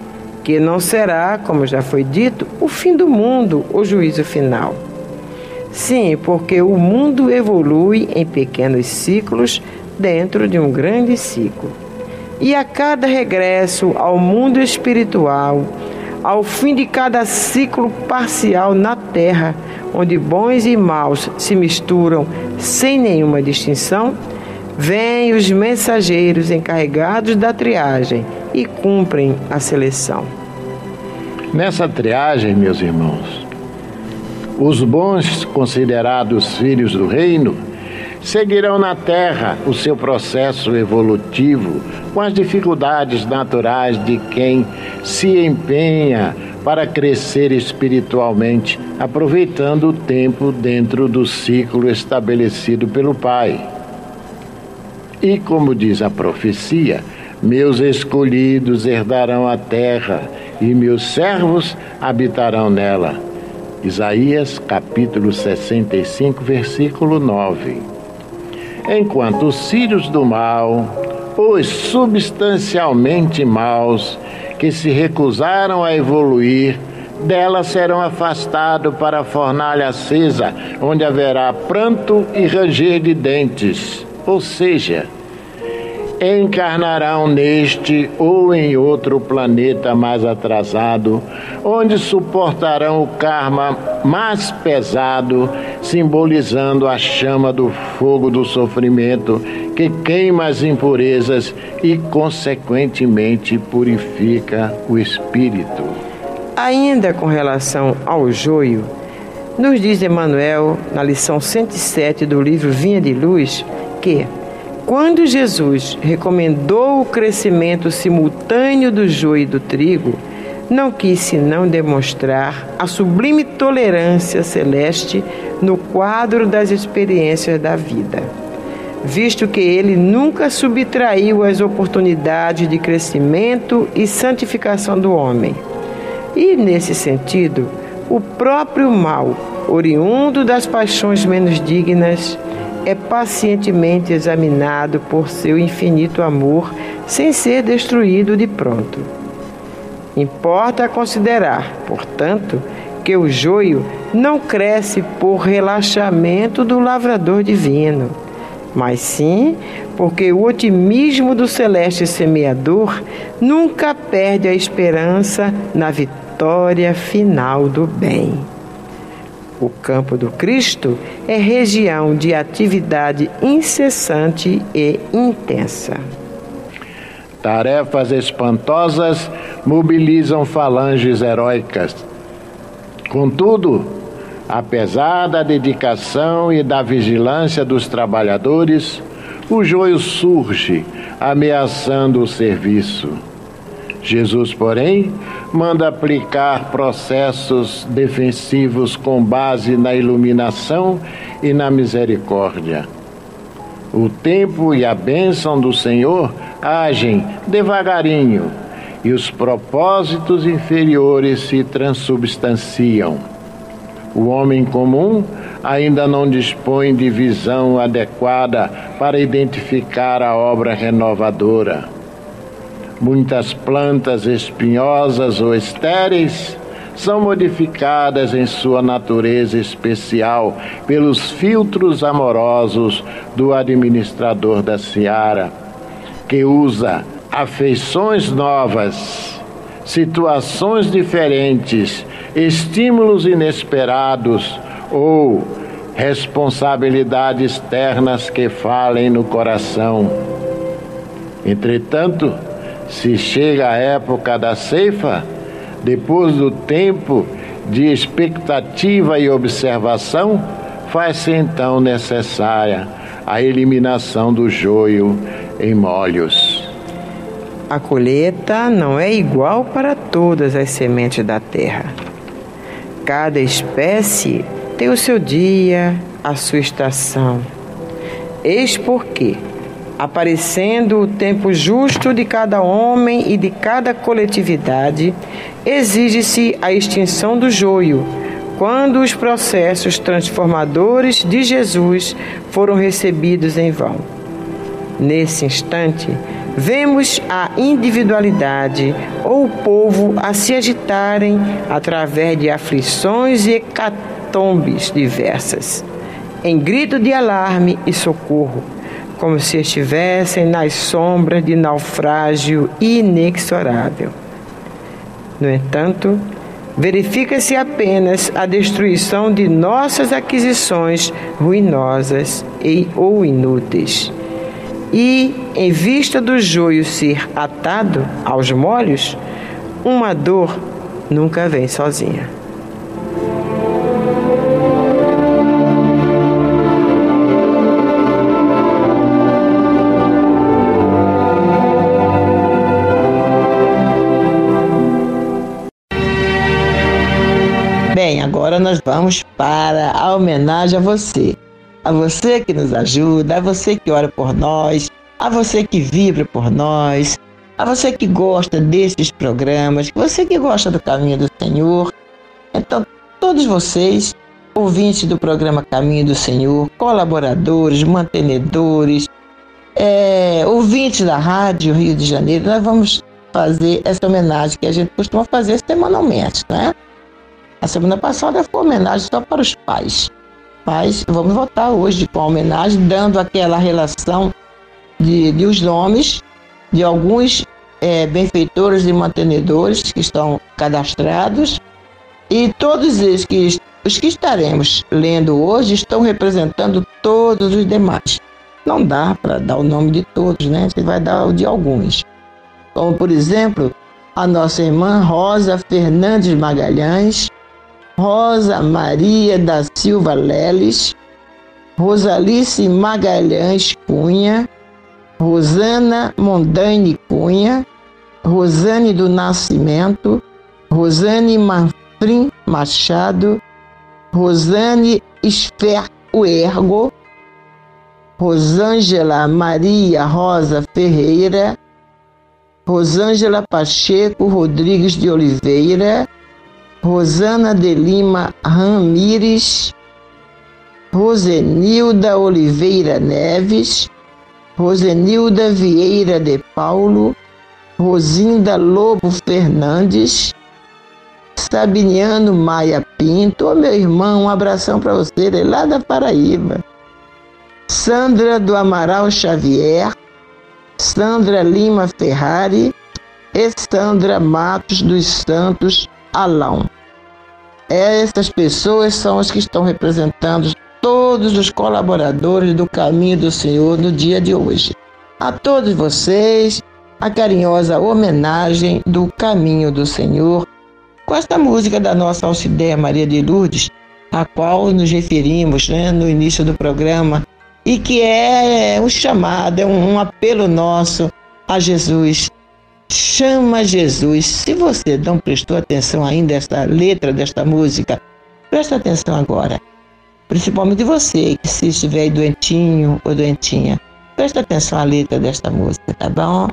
que não será, como já foi dito, o fim do mundo, o juízo final. Sim, porque o mundo evolui em pequenos ciclos dentro de um grande ciclo. E a cada regresso ao mundo espiritual, ao fim de cada ciclo parcial na Terra, onde bons e maus se misturam sem nenhuma distinção, vêm os mensageiros encarregados da triagem e cumprem a seleção. Nessa triagem, meus irmãos, os bons considerados filhos do reino seguirão na terra o seu processo evolutivo com as dificuldades naturais de quem se empenha para crescer espiritualmente, aproveitando o tempo dentro do ciclo estabelecido pelo Pai. E como diz a profecia, meus escolhidos herdarão a terra e meus servos habitarão nela. Isaías capítulo 65, versículo 9. Enquanto os filhos do mal, os substancialmente maus, que se recusaram a evoluir, dela serão afastados para a fornalha acesa, onde haverá pranto e ranger de dentes. Ou seja, encarnarão neste ou em outro planeta mais atrasado, onde suportarão o karma mais pesado, simbolizando a chama do fogo do sofrimento que queima as impurezas e, consequentemente, purifica o espírito. Ainda com relação ao joio, nos diz Emmanuel, na lição 107 do livro Vinha de Luz, que quando Jesus recomendou o crescimento simultâneo do joio e do trigo, não quis senão demonstrar a sublime tolerância celeste no quadro das experiências da vida, visto que ele nunca subtraiu as oportunidades de crescimento e santificação do homem. E, nesse sentido, o próprio mal, oriundo das paixões menos dignas, é pacientemente examinado por seu infinito amor, sem ser destruído de pronto. Importa considerar, portanto, que o joio não cresce por relaxamento do lavrador divino, mas sim porque o otimismo do celeste semeador nunca perde a esperança na vitória final do bem. O campo do Cristo é região de atividade incessante e intensa. Tarefas espantosas mobilizam falanges heróicas. Contudo, apesar da dedicação e da vigilância dos trabalhadores, o joio surge, ameaçando o serviço. Jesus, porém, manda aplicar processos defensivos com base na iluminação e na misericórdia. O tempo e a bênção do Senhor agem devagarinho e os propósitos inferiores se transubstanciam. O homem comum ainda não dispõe de visão adequada para identificar a obra renovadora Muitas plantas espinhosas ou estéreis são modificadas em sua natureza especial pelos filtros amorosos do administrador da seara, que usa afeições novas, situações diferentes, estímulos inesperados ou responsabilidades externas que falem no coração. Entretanto, se chega a época da ceifa, depois do tempo de expectativa e observação, faz-se então necessária a eliminação do joio em molhos. A colheita não é igual para todas as sementes da terra. Cada espécie tem o seu dia, a sua estação. Eis porque aparecendo o tempo justo de cada homem e de cada coletividade, exige-se a extinção do joio, quando os processos transformadores de Jesus foram recebidos em vão. Nesse instante, vemos a individualidade ou o povo a se agitarem através de aflições e hecatombes diversas, em grito de alarme e socorro como se estivessem nas sombras de naufrágio inexorável. No entanto, verifica-se apenas a destruição de nossas aquisições ruinosas e ou inúteis. E, em vista do joio ser atado aos molhos, uma dor nunca vem sozinha. Bem, agora nós vamos para a homenagem a você. A você que nos ajuda, a você que ora por nós, a você que vibra por nós, a você que gosta desses programas, você que gosta do caminho do Senhor. Então, todos vocês, ouvintes do programa Caminho do Senhor, colaboradores, mantenedores, é, ouvintes da Rádio Rio de Janeiro, nós vamos fazer essa homenagem que a gente costuma fazer semanalmente, né? A semana passada foi homenagem só para os pais. Mas vamos voltar hoje com a homenagem, dando aquela relação de, de os nomes de alguns é, benfeitores e mantenedores que estão cadastrados e todos eles que os que estaremos lendo hoje estão representando todos os demais. Não dá para dar o nome de todos, né? Você vai dar o de alguns. Como, por exemplo, a nossa irmã Rosa Fernandes Magalhães, Rosa Maria da Silva Leles, Rosalice Magalhães Cunha, Rosana Mondaine Cunha, Rosane do Nascimento, Rosane Manfrim Machado, Rosane Esfer Uergo, Rosângela Maria Rosa Ferreira, Rosângela Pacheco Rodrigues de Oliveira, Rosana de Lima Ramires, Rosenilda Oliveira Neves, Rosenilda Vieira de Paulo, Rosinda Lobo Fernandes, Sabiniano Maia Pinto, ô meu irmão, um abração para você, ele é lá da Paraíba. Sandra do Amaral Xavier, Sandra Lima Ferrari e Sandra Matos dos Santos Alão. Essas pessoas são as que estão representando todos os colaboradores do Caminho do Senhor no dia de hoje. A todos vocês, a carinhosa homenagem do Caminho do Senhor com esta música da nossa Alcideia Maria de Lourdes, a qual nos referimos né, no início do programa, e que é um chamado, é um, um apelo nosso a Jesus. Chama Jesus. Se você não prestou atenção ainda esta letra desta música, presta atenção agora. Principalmente você que se estiver doentinho ou doentinha. Presta atenção à letra desta música, tá bom?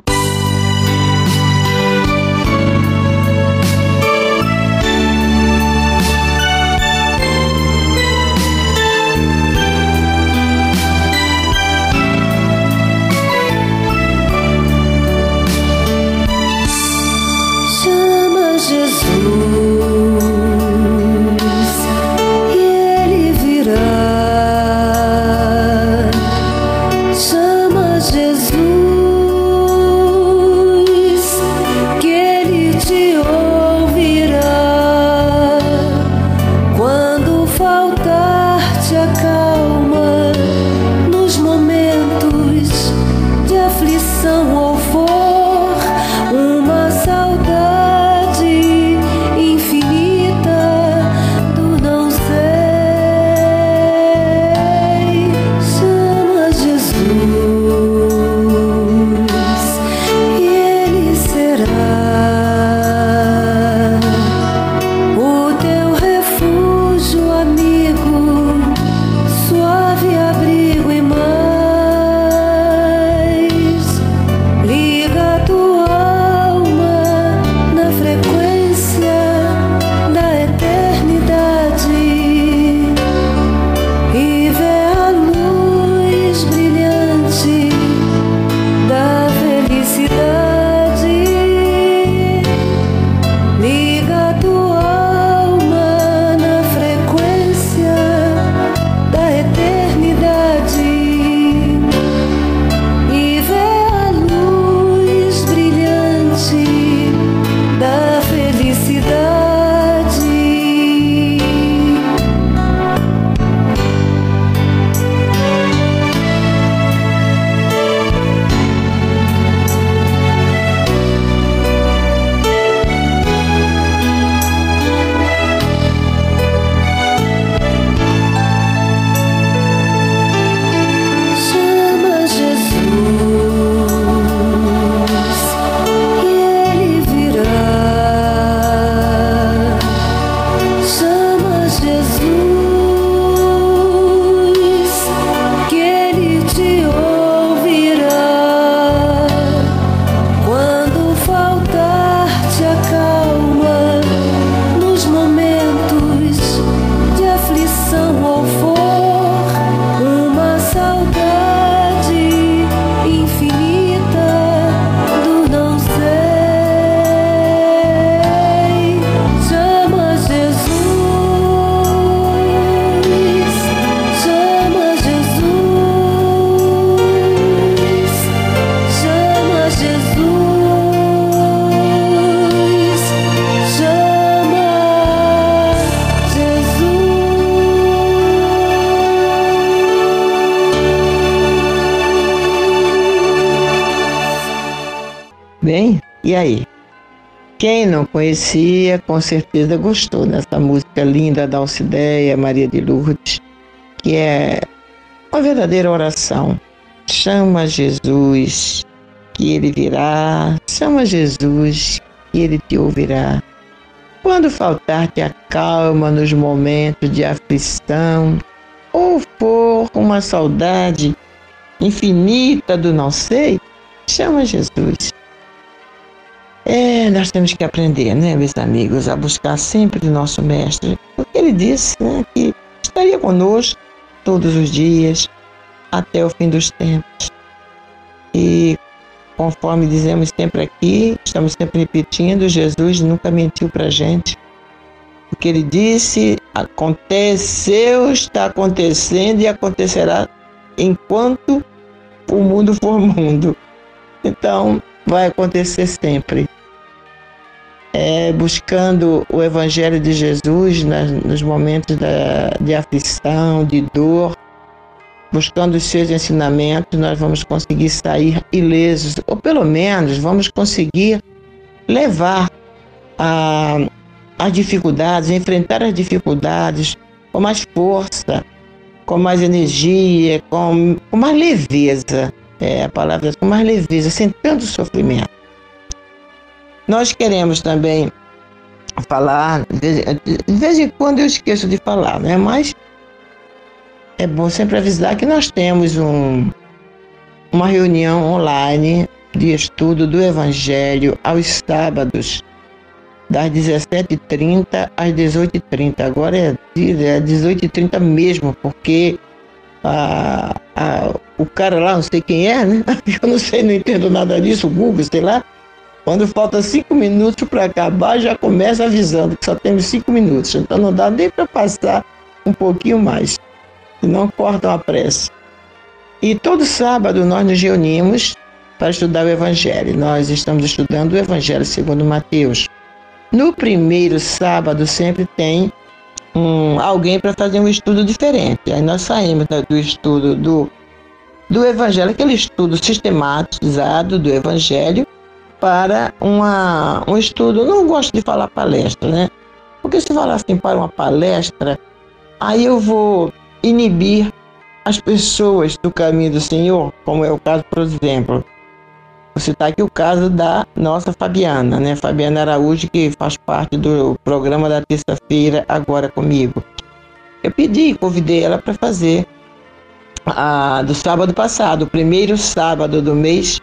Conhecia, com certeza gostou dessa música linda da Alcideia Maria de Lourdes, que é uma verdadeira oração. Chama Jesus, que ele virá. Chama Jesus, que ele te ouvirá. Quando faltar-te a calma nos momentos de aflição, ou for uma saudade infinita do não sei, chama Jesus. É, nós temos que aprender, né, meus amigos, a buscar sempre o nosso Mestre, porque ele disse né, que estaria conosco todos os dias, até o fim dos tempos. E conforme dizemos sempre aqui, estamos sempre repetindo, Jesus nunca mentiu para a gente. O que ele disse aconteceu, está acontecendo e acontecerá enquanto o mundo for mundo. Então, vai acontecer sempre. É, buscando o Evangelho de Jesus nas, nos momentos da, de aflição, de dor, buscando os seus ensinamentos, nós vamos conseguir sair ilesos, ou pelo menos vamos conseguir levar a, as dificuldades, enfrentar as dificuldades com mais força, com mais energia, com, com mais leveza. É a palavra com mais leveza, sem tanto sofrimento. Nós queremos também falar, de vez em quando eu esqueço de falar, né? Mas é bom sempre avisar que nós temos um, uma reunião online de estudo do Evangelho aos sábados, das 17h30 às 18h30. Agora é, é 18h30 mesmo, porque a, a, o cara lá, não sei quem é, né? Eu não sei, não entendo nada disso, o Google, sei lá. Quando falta cinco minutos para acabar, já começa avisando que só temos cinco minutos. Então não dá nem para passar um pouquinho mais não cortam a pressa. E todo sábado nós nos reunimos para estudar o Evangelho. Nós estamos estudando o Evangelho segundo Mateus. No primeiro sábado sempre tem um, alguém para fazer um estudo diferente. Aí nós saímos do estudo do, do Evangelho, aquele estudo sistematizado do Evangelho, para uma, um estudo. Eu não gosto de falar palestra, né? Porque se falar assim para uma palestra, aí eu vou inibir as pessoas do caminho do Senhor, como é o caso, por exemplo. Vou citar aqui o caso da nossa Fabiana, né? Fabiana Araújo, que faz parte do programa da terça-feira agora comigo. Eu pedi, convidei ela para fazer a, do sábado passado, o primeiro sábado do mês,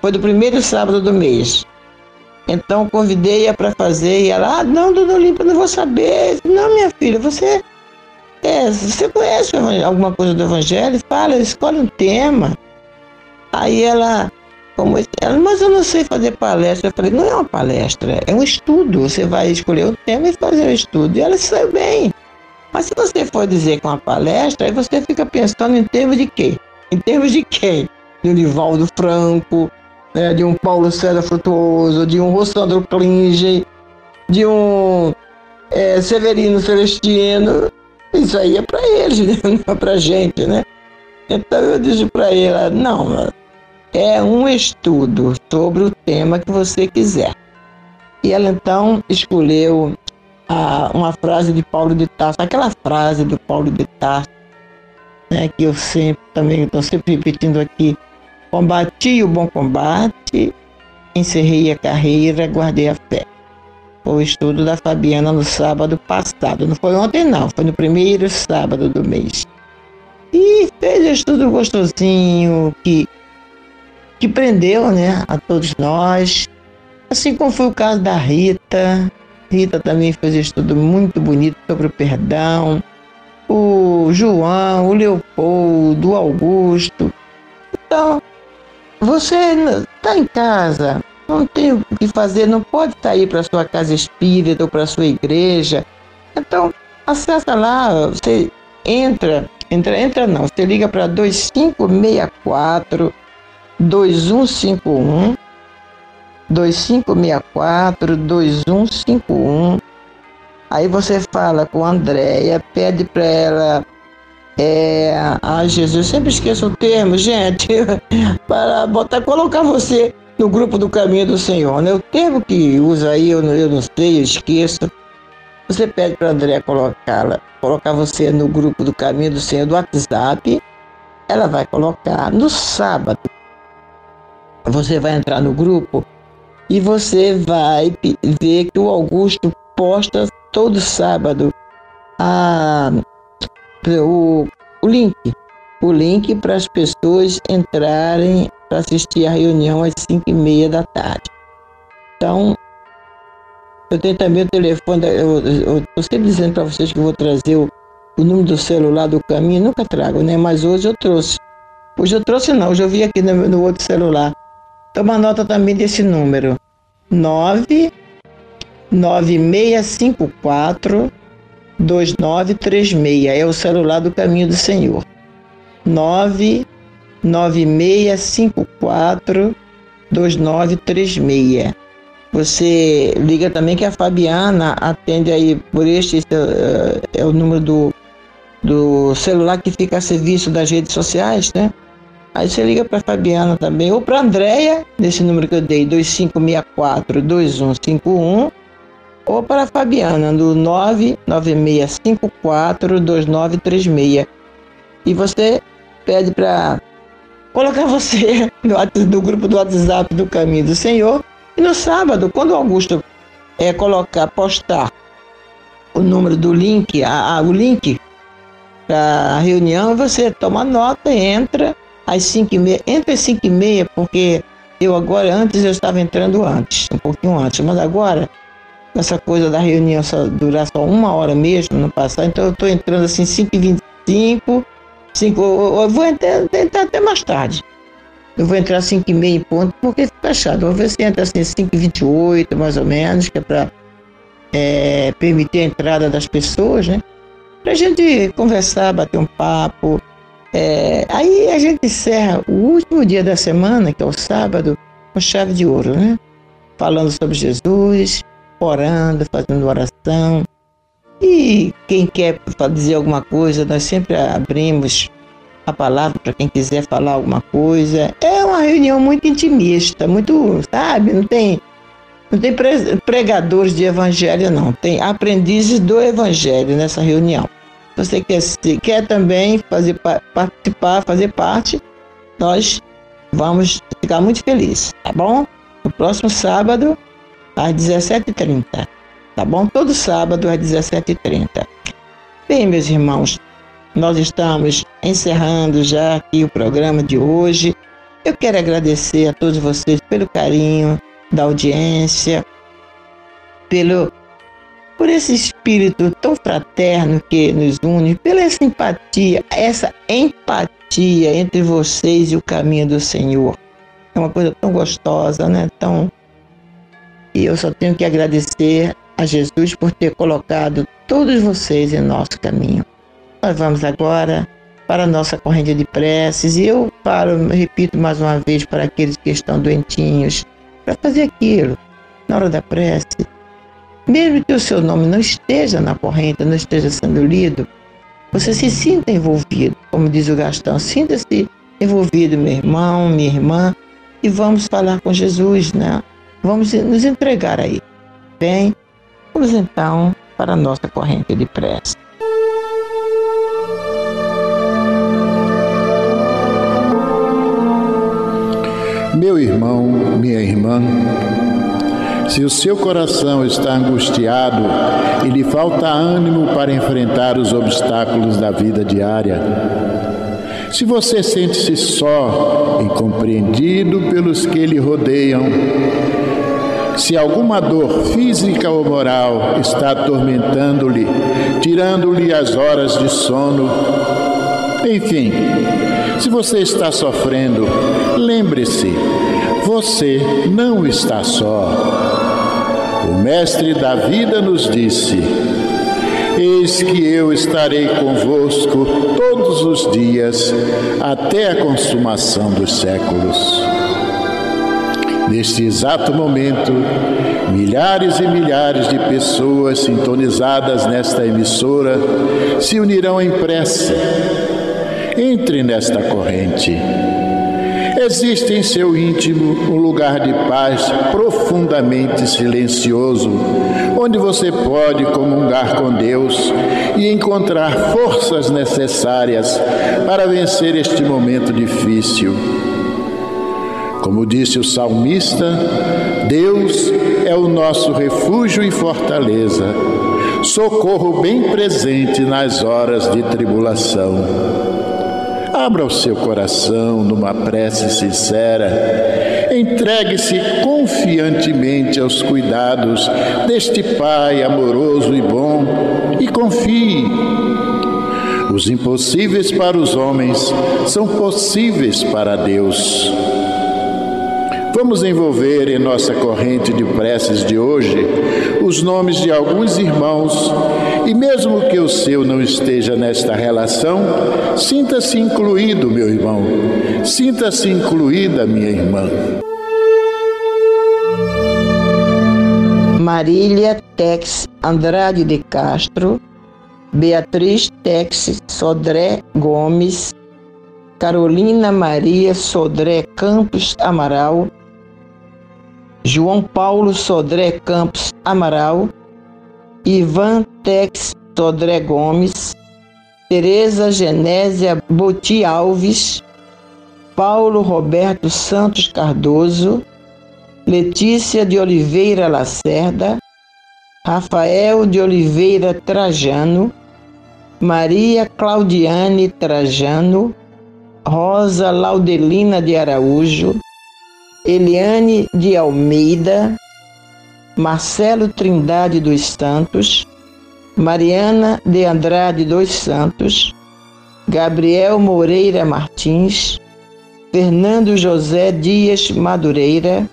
foi do primeiro sábado do mês. Então convidei-a para fazer e ela, ah, não, dona Olímpia, não vou saber. Não, minha filha, você é, você conhece alguma coisa do Evangelho? Fala, escolhe um tema. Aí ela, como ela, mas eu não sei fazer palestra. Eu falei, não é uma palestra, é um estudo. Você vai escolher um tema e fazer o um estudo. E ela saiu bem. Mas se você for dizer com uma palestra, aí você fica pensando em termos de quê? Em termos de quem? Um Nivaldo Franco, né, de um Paulo César Frutuoso, de um Rossandro Klinge, de um é, Severino Celestino. Isso aí é para eles, né? não é para gente, né? Então eu disse para ela, não, é um estudo sobre o tema que você quiser. E ela então escolheu a, uma frase de Paulo de Tarso, aquela frase do Paulo de Tarso, né, que eu sempre também estou sempre repetindo aqui, combati o bom combate, encerrei a carreira, guardei a fé o estudo da Fabiana no sábado passado. Não foi ontem, não, foi no primeiro sábado do mês. E fez estudo gostosinho, que, que prendeu né, a todos nós. Assim como foi o caso da Rita. Rita também fez um estudo muito bonito sobre o perdão. O João, o Leopoldo, o Augusto. Então, você está em casa, não tem o que fazer, não pode sair para sua casa espírita ou para sua igreja. Então, acessa lá, você entra, entra, entra não, você liga para 2564 2151 2564 2151 Aí você fala com a Andréia, pede para ela é, ah, Jesus, eu sempre esqueço o termo, gente, para botar, colocar você no grupo do Caminho do Senhor. Né? O termo que usa aí, eu não, eu não sei, eu esqueço. Você pede para André colocá-la, colocar você no grupo do Caminho do Senhor do WhatsApp. Ela vai colocar no sábado. Você vai entrar no grupo e você vai ver que o Augusto posta todo sábado a, o, o link. O link para as pessoas entrarem para assistir a reunião às 5 e meia da tarde. Então, eu tenho também o telefone, eu estou sempre dizendo para vocês que vou trazer o, o, número do celular do caminho, nunca trago, né? Mas hoje eu trouxe. Hoje eu trouxe não, hoje eu vi aqui no, no outro celular. Toma nota também desse número. 99654 2936. É o celular do Caminho do Senhor. 99654 2936. Você liga também que a Fabiana atende aí por este é, é o número do, do celular que fica a serviço das redes sociais, né? Aí você liga para Fabiana também, ou para Andréia, nesse número que eu dei, 2564-2151, ou para a Fabiana, no 99654-2936. E você pede para colocar você no, no, grupo do WhatsApp do Caminho do Senhor. E no sábado, quando o Augusto é, colocar, postar o número do link, a, a, o link para a reunião, você toma nota, entra às 5 e meia, entre as 5 e meia, porque eu agora, antes eu estava entrando antes, um pouquinho antes, mas agora, essa coisa da reunião só durar só uma hora mesmo, não passar, então eu estou entrando assim 5 e 25, 5, eu vou entrar, entrar até mais tarde. Eu vou entrar às 5 e meia em ponto, porque fica chato. Vou ver se entra assim 5 e 28, mais ou menos, que é para é, permitir a entrada das pessoas, né? Para a gente conversar, bater um papo, é, aí a gente encerra o último dia da semana, que é o sábado, com chave de ouro, né? Falando sobre Jesus, orando, fazendo oração. E quem quer dizer alguma coisa, nós sempre abrimos a palavra para quem quiser falar alguma coisa. É uma reunião muito intimista, muito, sabe? Não tem, não tem pregadores de evangelho, não. Tem aprendizes do evangelho nessa reunião você quer, quer também fazer, participar, fazer parte, nós vamos ficar muito felizes, tá bom? No próximo sábado, às 17h30, tá bom? Todo sábado, às 17h30. Bem, meus irmãos, nós estamos encerrando já aqui o programa de hoje. Eu quero agradecer a todos vocês pelo carinho da audiência, pelo por esse espírito tão fraterno que nos une, pela simpatia, essa empatia entre vocês e o caminho do Senhor. É uma coisa tão gostosa, né? Tão e eu só tenho que agradecer a Jesus por ter colocado todos vocês em nosso caminho. Nós vamos agora para a nossa corrente de preces e eu falo, repito mais uma vez para aqueles que estão doentinhos, para fazer aquilo na hora da prece, mesmo que o seu nome não esteja na corrente, não esteja sendo lido, você se sinta envolvido. Como diz o Gastão, sinta-se envolvido, meu irmão, minha irmã, e vamos falar com Jesus, né? Vamos nos entregar aí. Bem, vamos então para a nossa corrente de prece. Meu irmão, minha irmã, se o seu coração está angustiado e lhe falta ânimo para enfrentar os obstáculos da vida diária, se você sente-se só e compreendido pelos que lhe rodeiam, se alguma dor física ou moral está atormentando-lhe, tirando-lhe as horas de sono, enfim, se você está sofrendo, lembre-se, você não está só. O Mestre da vida nos disse: Eis que eu estarei convosco todos os dias, até a consumação dos séculos. Neste exato momento, milhares e milhares de pessoas sintonizadas nesta emissora se unirão em prece. Entre nesta corrente Existe em seu íntimo um lugar de paz profundamente silencioso, onde você pode comungar com Deus e encontrar forças necessárias para vencer este momento difícil. Como disse o salmista, Deus é o nosso refúgio e fortaleza, socorro bem presente nas horas de tribulação. Abra o seu coração numa prece sincera. Entregue-se confiantemente aos cuidados deste Pai amoroso e bom e confie. Os impossíveis para os homens são possíveis para Deus. Vamos envolver em nossa corrente de preces de hoje os nomes de alguns irmãos e, mesmo que o seu não esteja nesta relação, sinta-se incluído, meu irmão, sinta-se incluída, minha irmã. Marília Tex Andrade de Castro, Beatriz Tex Sodré Gomes, Carolina Maria Sodré Campos Amaral, João Paulo Sodré Campos Amaral, Ivan Tex Sodré Gomes, Tereza Genésia Boti Alves, Paulo Roberto Santos Cardoso, Letícia de Oliveira Lacerda, Rafael de Oliveira Trajano, Maria Claudiane Trajano, Rosa Laudelina de Araújo, Eliane de Almeida, Marcelo Trindade dos Santos, Mariana de Andrade dos Santos, Gabriel Moreira Martins, Fernando José Dias Madureira,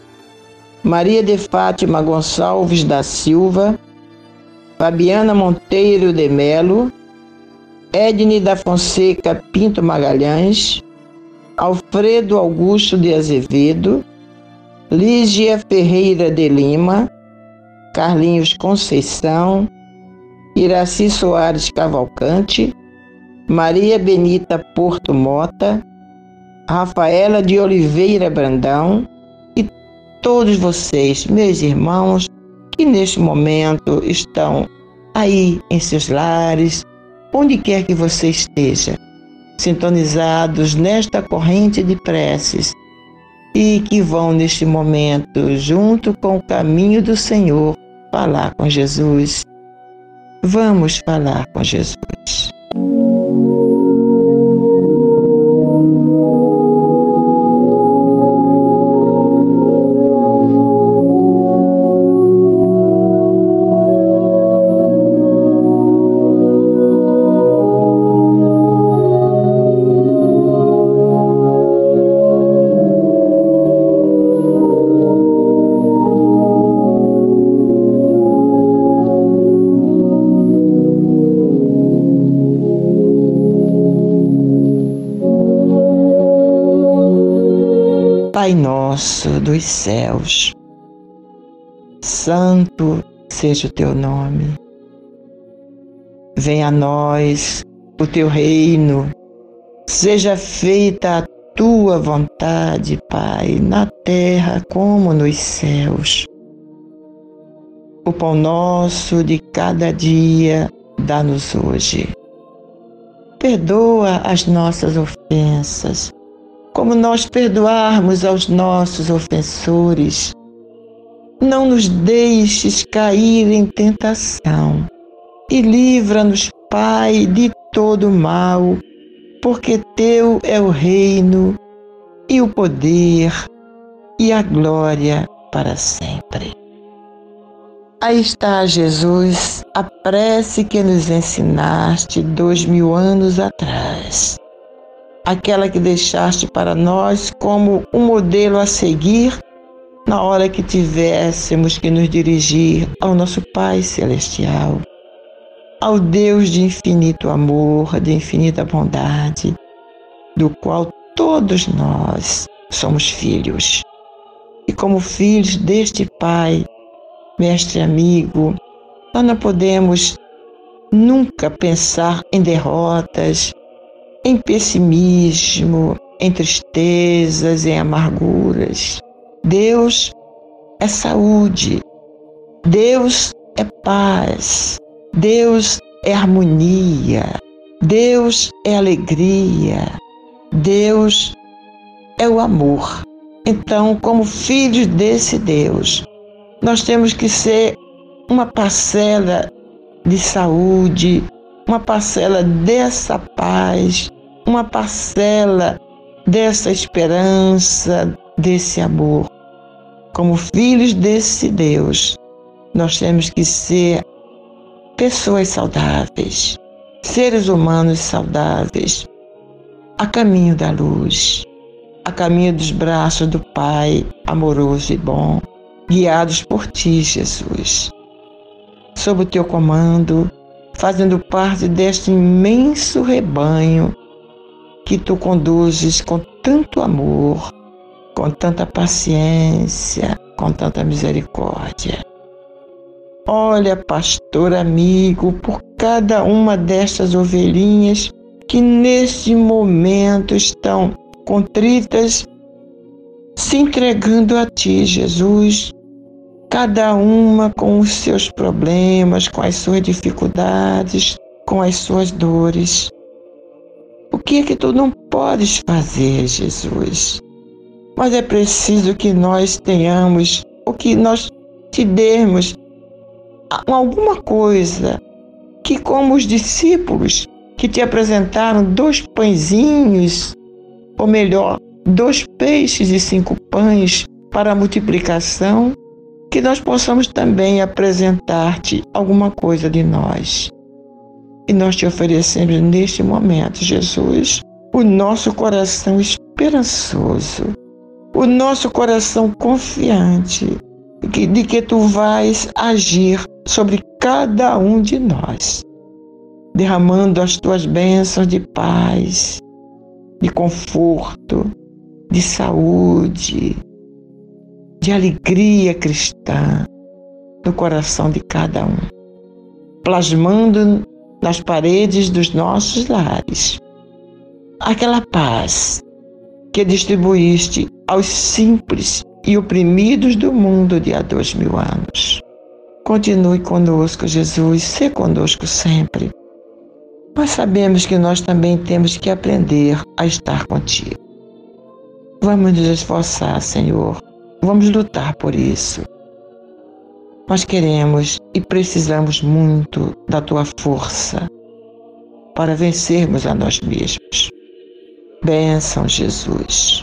Maria de Fátima Gonçalves da Silva, Fabiana Monteiro de Melo, Edne da Fonseca Pinto Magalhães, Alfredo Augusto de Azevedo, Lígia Ferreira de Lima, Carlinhos Conceição, Iraci Soares Cavalcante, Maria Benita Porto Mota, Rafaela de Oliveira Brandão e todos vocês, meus irmãos, que neste momento estão aí em seus lares, onde quer que você esteja, sintonizados nesta corrente de preces e que vão neste momento, junto com o caminho do Senhor, falar com Jesus. Vamos falar com Jesus. Nosso dos céus, santo seja o teu nome. Venha a nós o teu reino, seja feita a tua vontade, Pai, na terra como nos céus. O pão nosso de cada dia dá-nos hoje. Perdoa as nossas ofensas como nós perdoarmos aos nossos ofensores. Não nos deixes cair em tentação e livra-nos, Pai, de todo mal, porque Teu é o reino e o poder e a glória para sempre. Aí está, Jesus, a prece que nos ensinaste dois mil anos atrás aquela que deixaste para nós como um modelo a seguir na hora que tivéssemos que nos dirigir ao nosso Pai Celestial, ao Deus de infinito amor, de infinita bondade, do qual todos nós somos filhos. E como filhos deste Pai, mestre amigo, nós não podemos nunca pensar em derrotas, em pessimismo, em tristezas, em amarguras. Deus é saúde. Deus é paz. Deus é harmonia. Deus é alegria. Deus é o amor. Então, como filhos desse Deus, nós temos que ser uma parcela de saúde, uma parcela dessa paz, uma parcela dessa esperança, desse amor. Como filhos desse Deus, nós temos que ser pessoas saudáveis, seres humanos saudáveis, a caminho da luz, a caminho dos braços do Pai amoroso e bom, guiados por Ti, Jesus. Sob o Teu comando, fazendo parte deste imenso rebanho que Tu conduzes com tanto amor, com tanta paciência, com tanta misericórdia. Olha, pastor amigo, por cada uma destas ovelhinhas que neste momento estão contritas, se entregando a Ti, Jesus, cada uma com os seus problemas, com as suas dificuldades, com as suas dores. O que é que tu não podes fazer, Jesus? Mas é preciso que nós tenhamos, o que nós te demos alguma coisa que, como os discípulos que te apresentaram dois pãezinhos, ou melhor, dois peixes e cinco pães para a multiplicação, que nós possamos também apresentar-te alguma coisa de nós. E nós te oferecemos neste momento, Jesus, o nosso coração esperançoso, o nosso coração confiante de que tu vais agir sobre cada um de nós, derramando as tuas bênçãos de paz, de conforto, de saúde, de alegria cristã no coração de cada um, plasmando nas paredes dos nossos lares aquela paz que distribuíste aos simples e oprimidos do mundo de há dois mil anos. Continue conosco, Jesus, se conosco sempre. Nós sabemos que nós também temos que aprender a estar contigo. Vamos nos esforçar, Senhor, Vamos lutar por isso. Nós queremos e precisamos muito da tua força para vencermos a nós mesmos. Bênção, Jesus.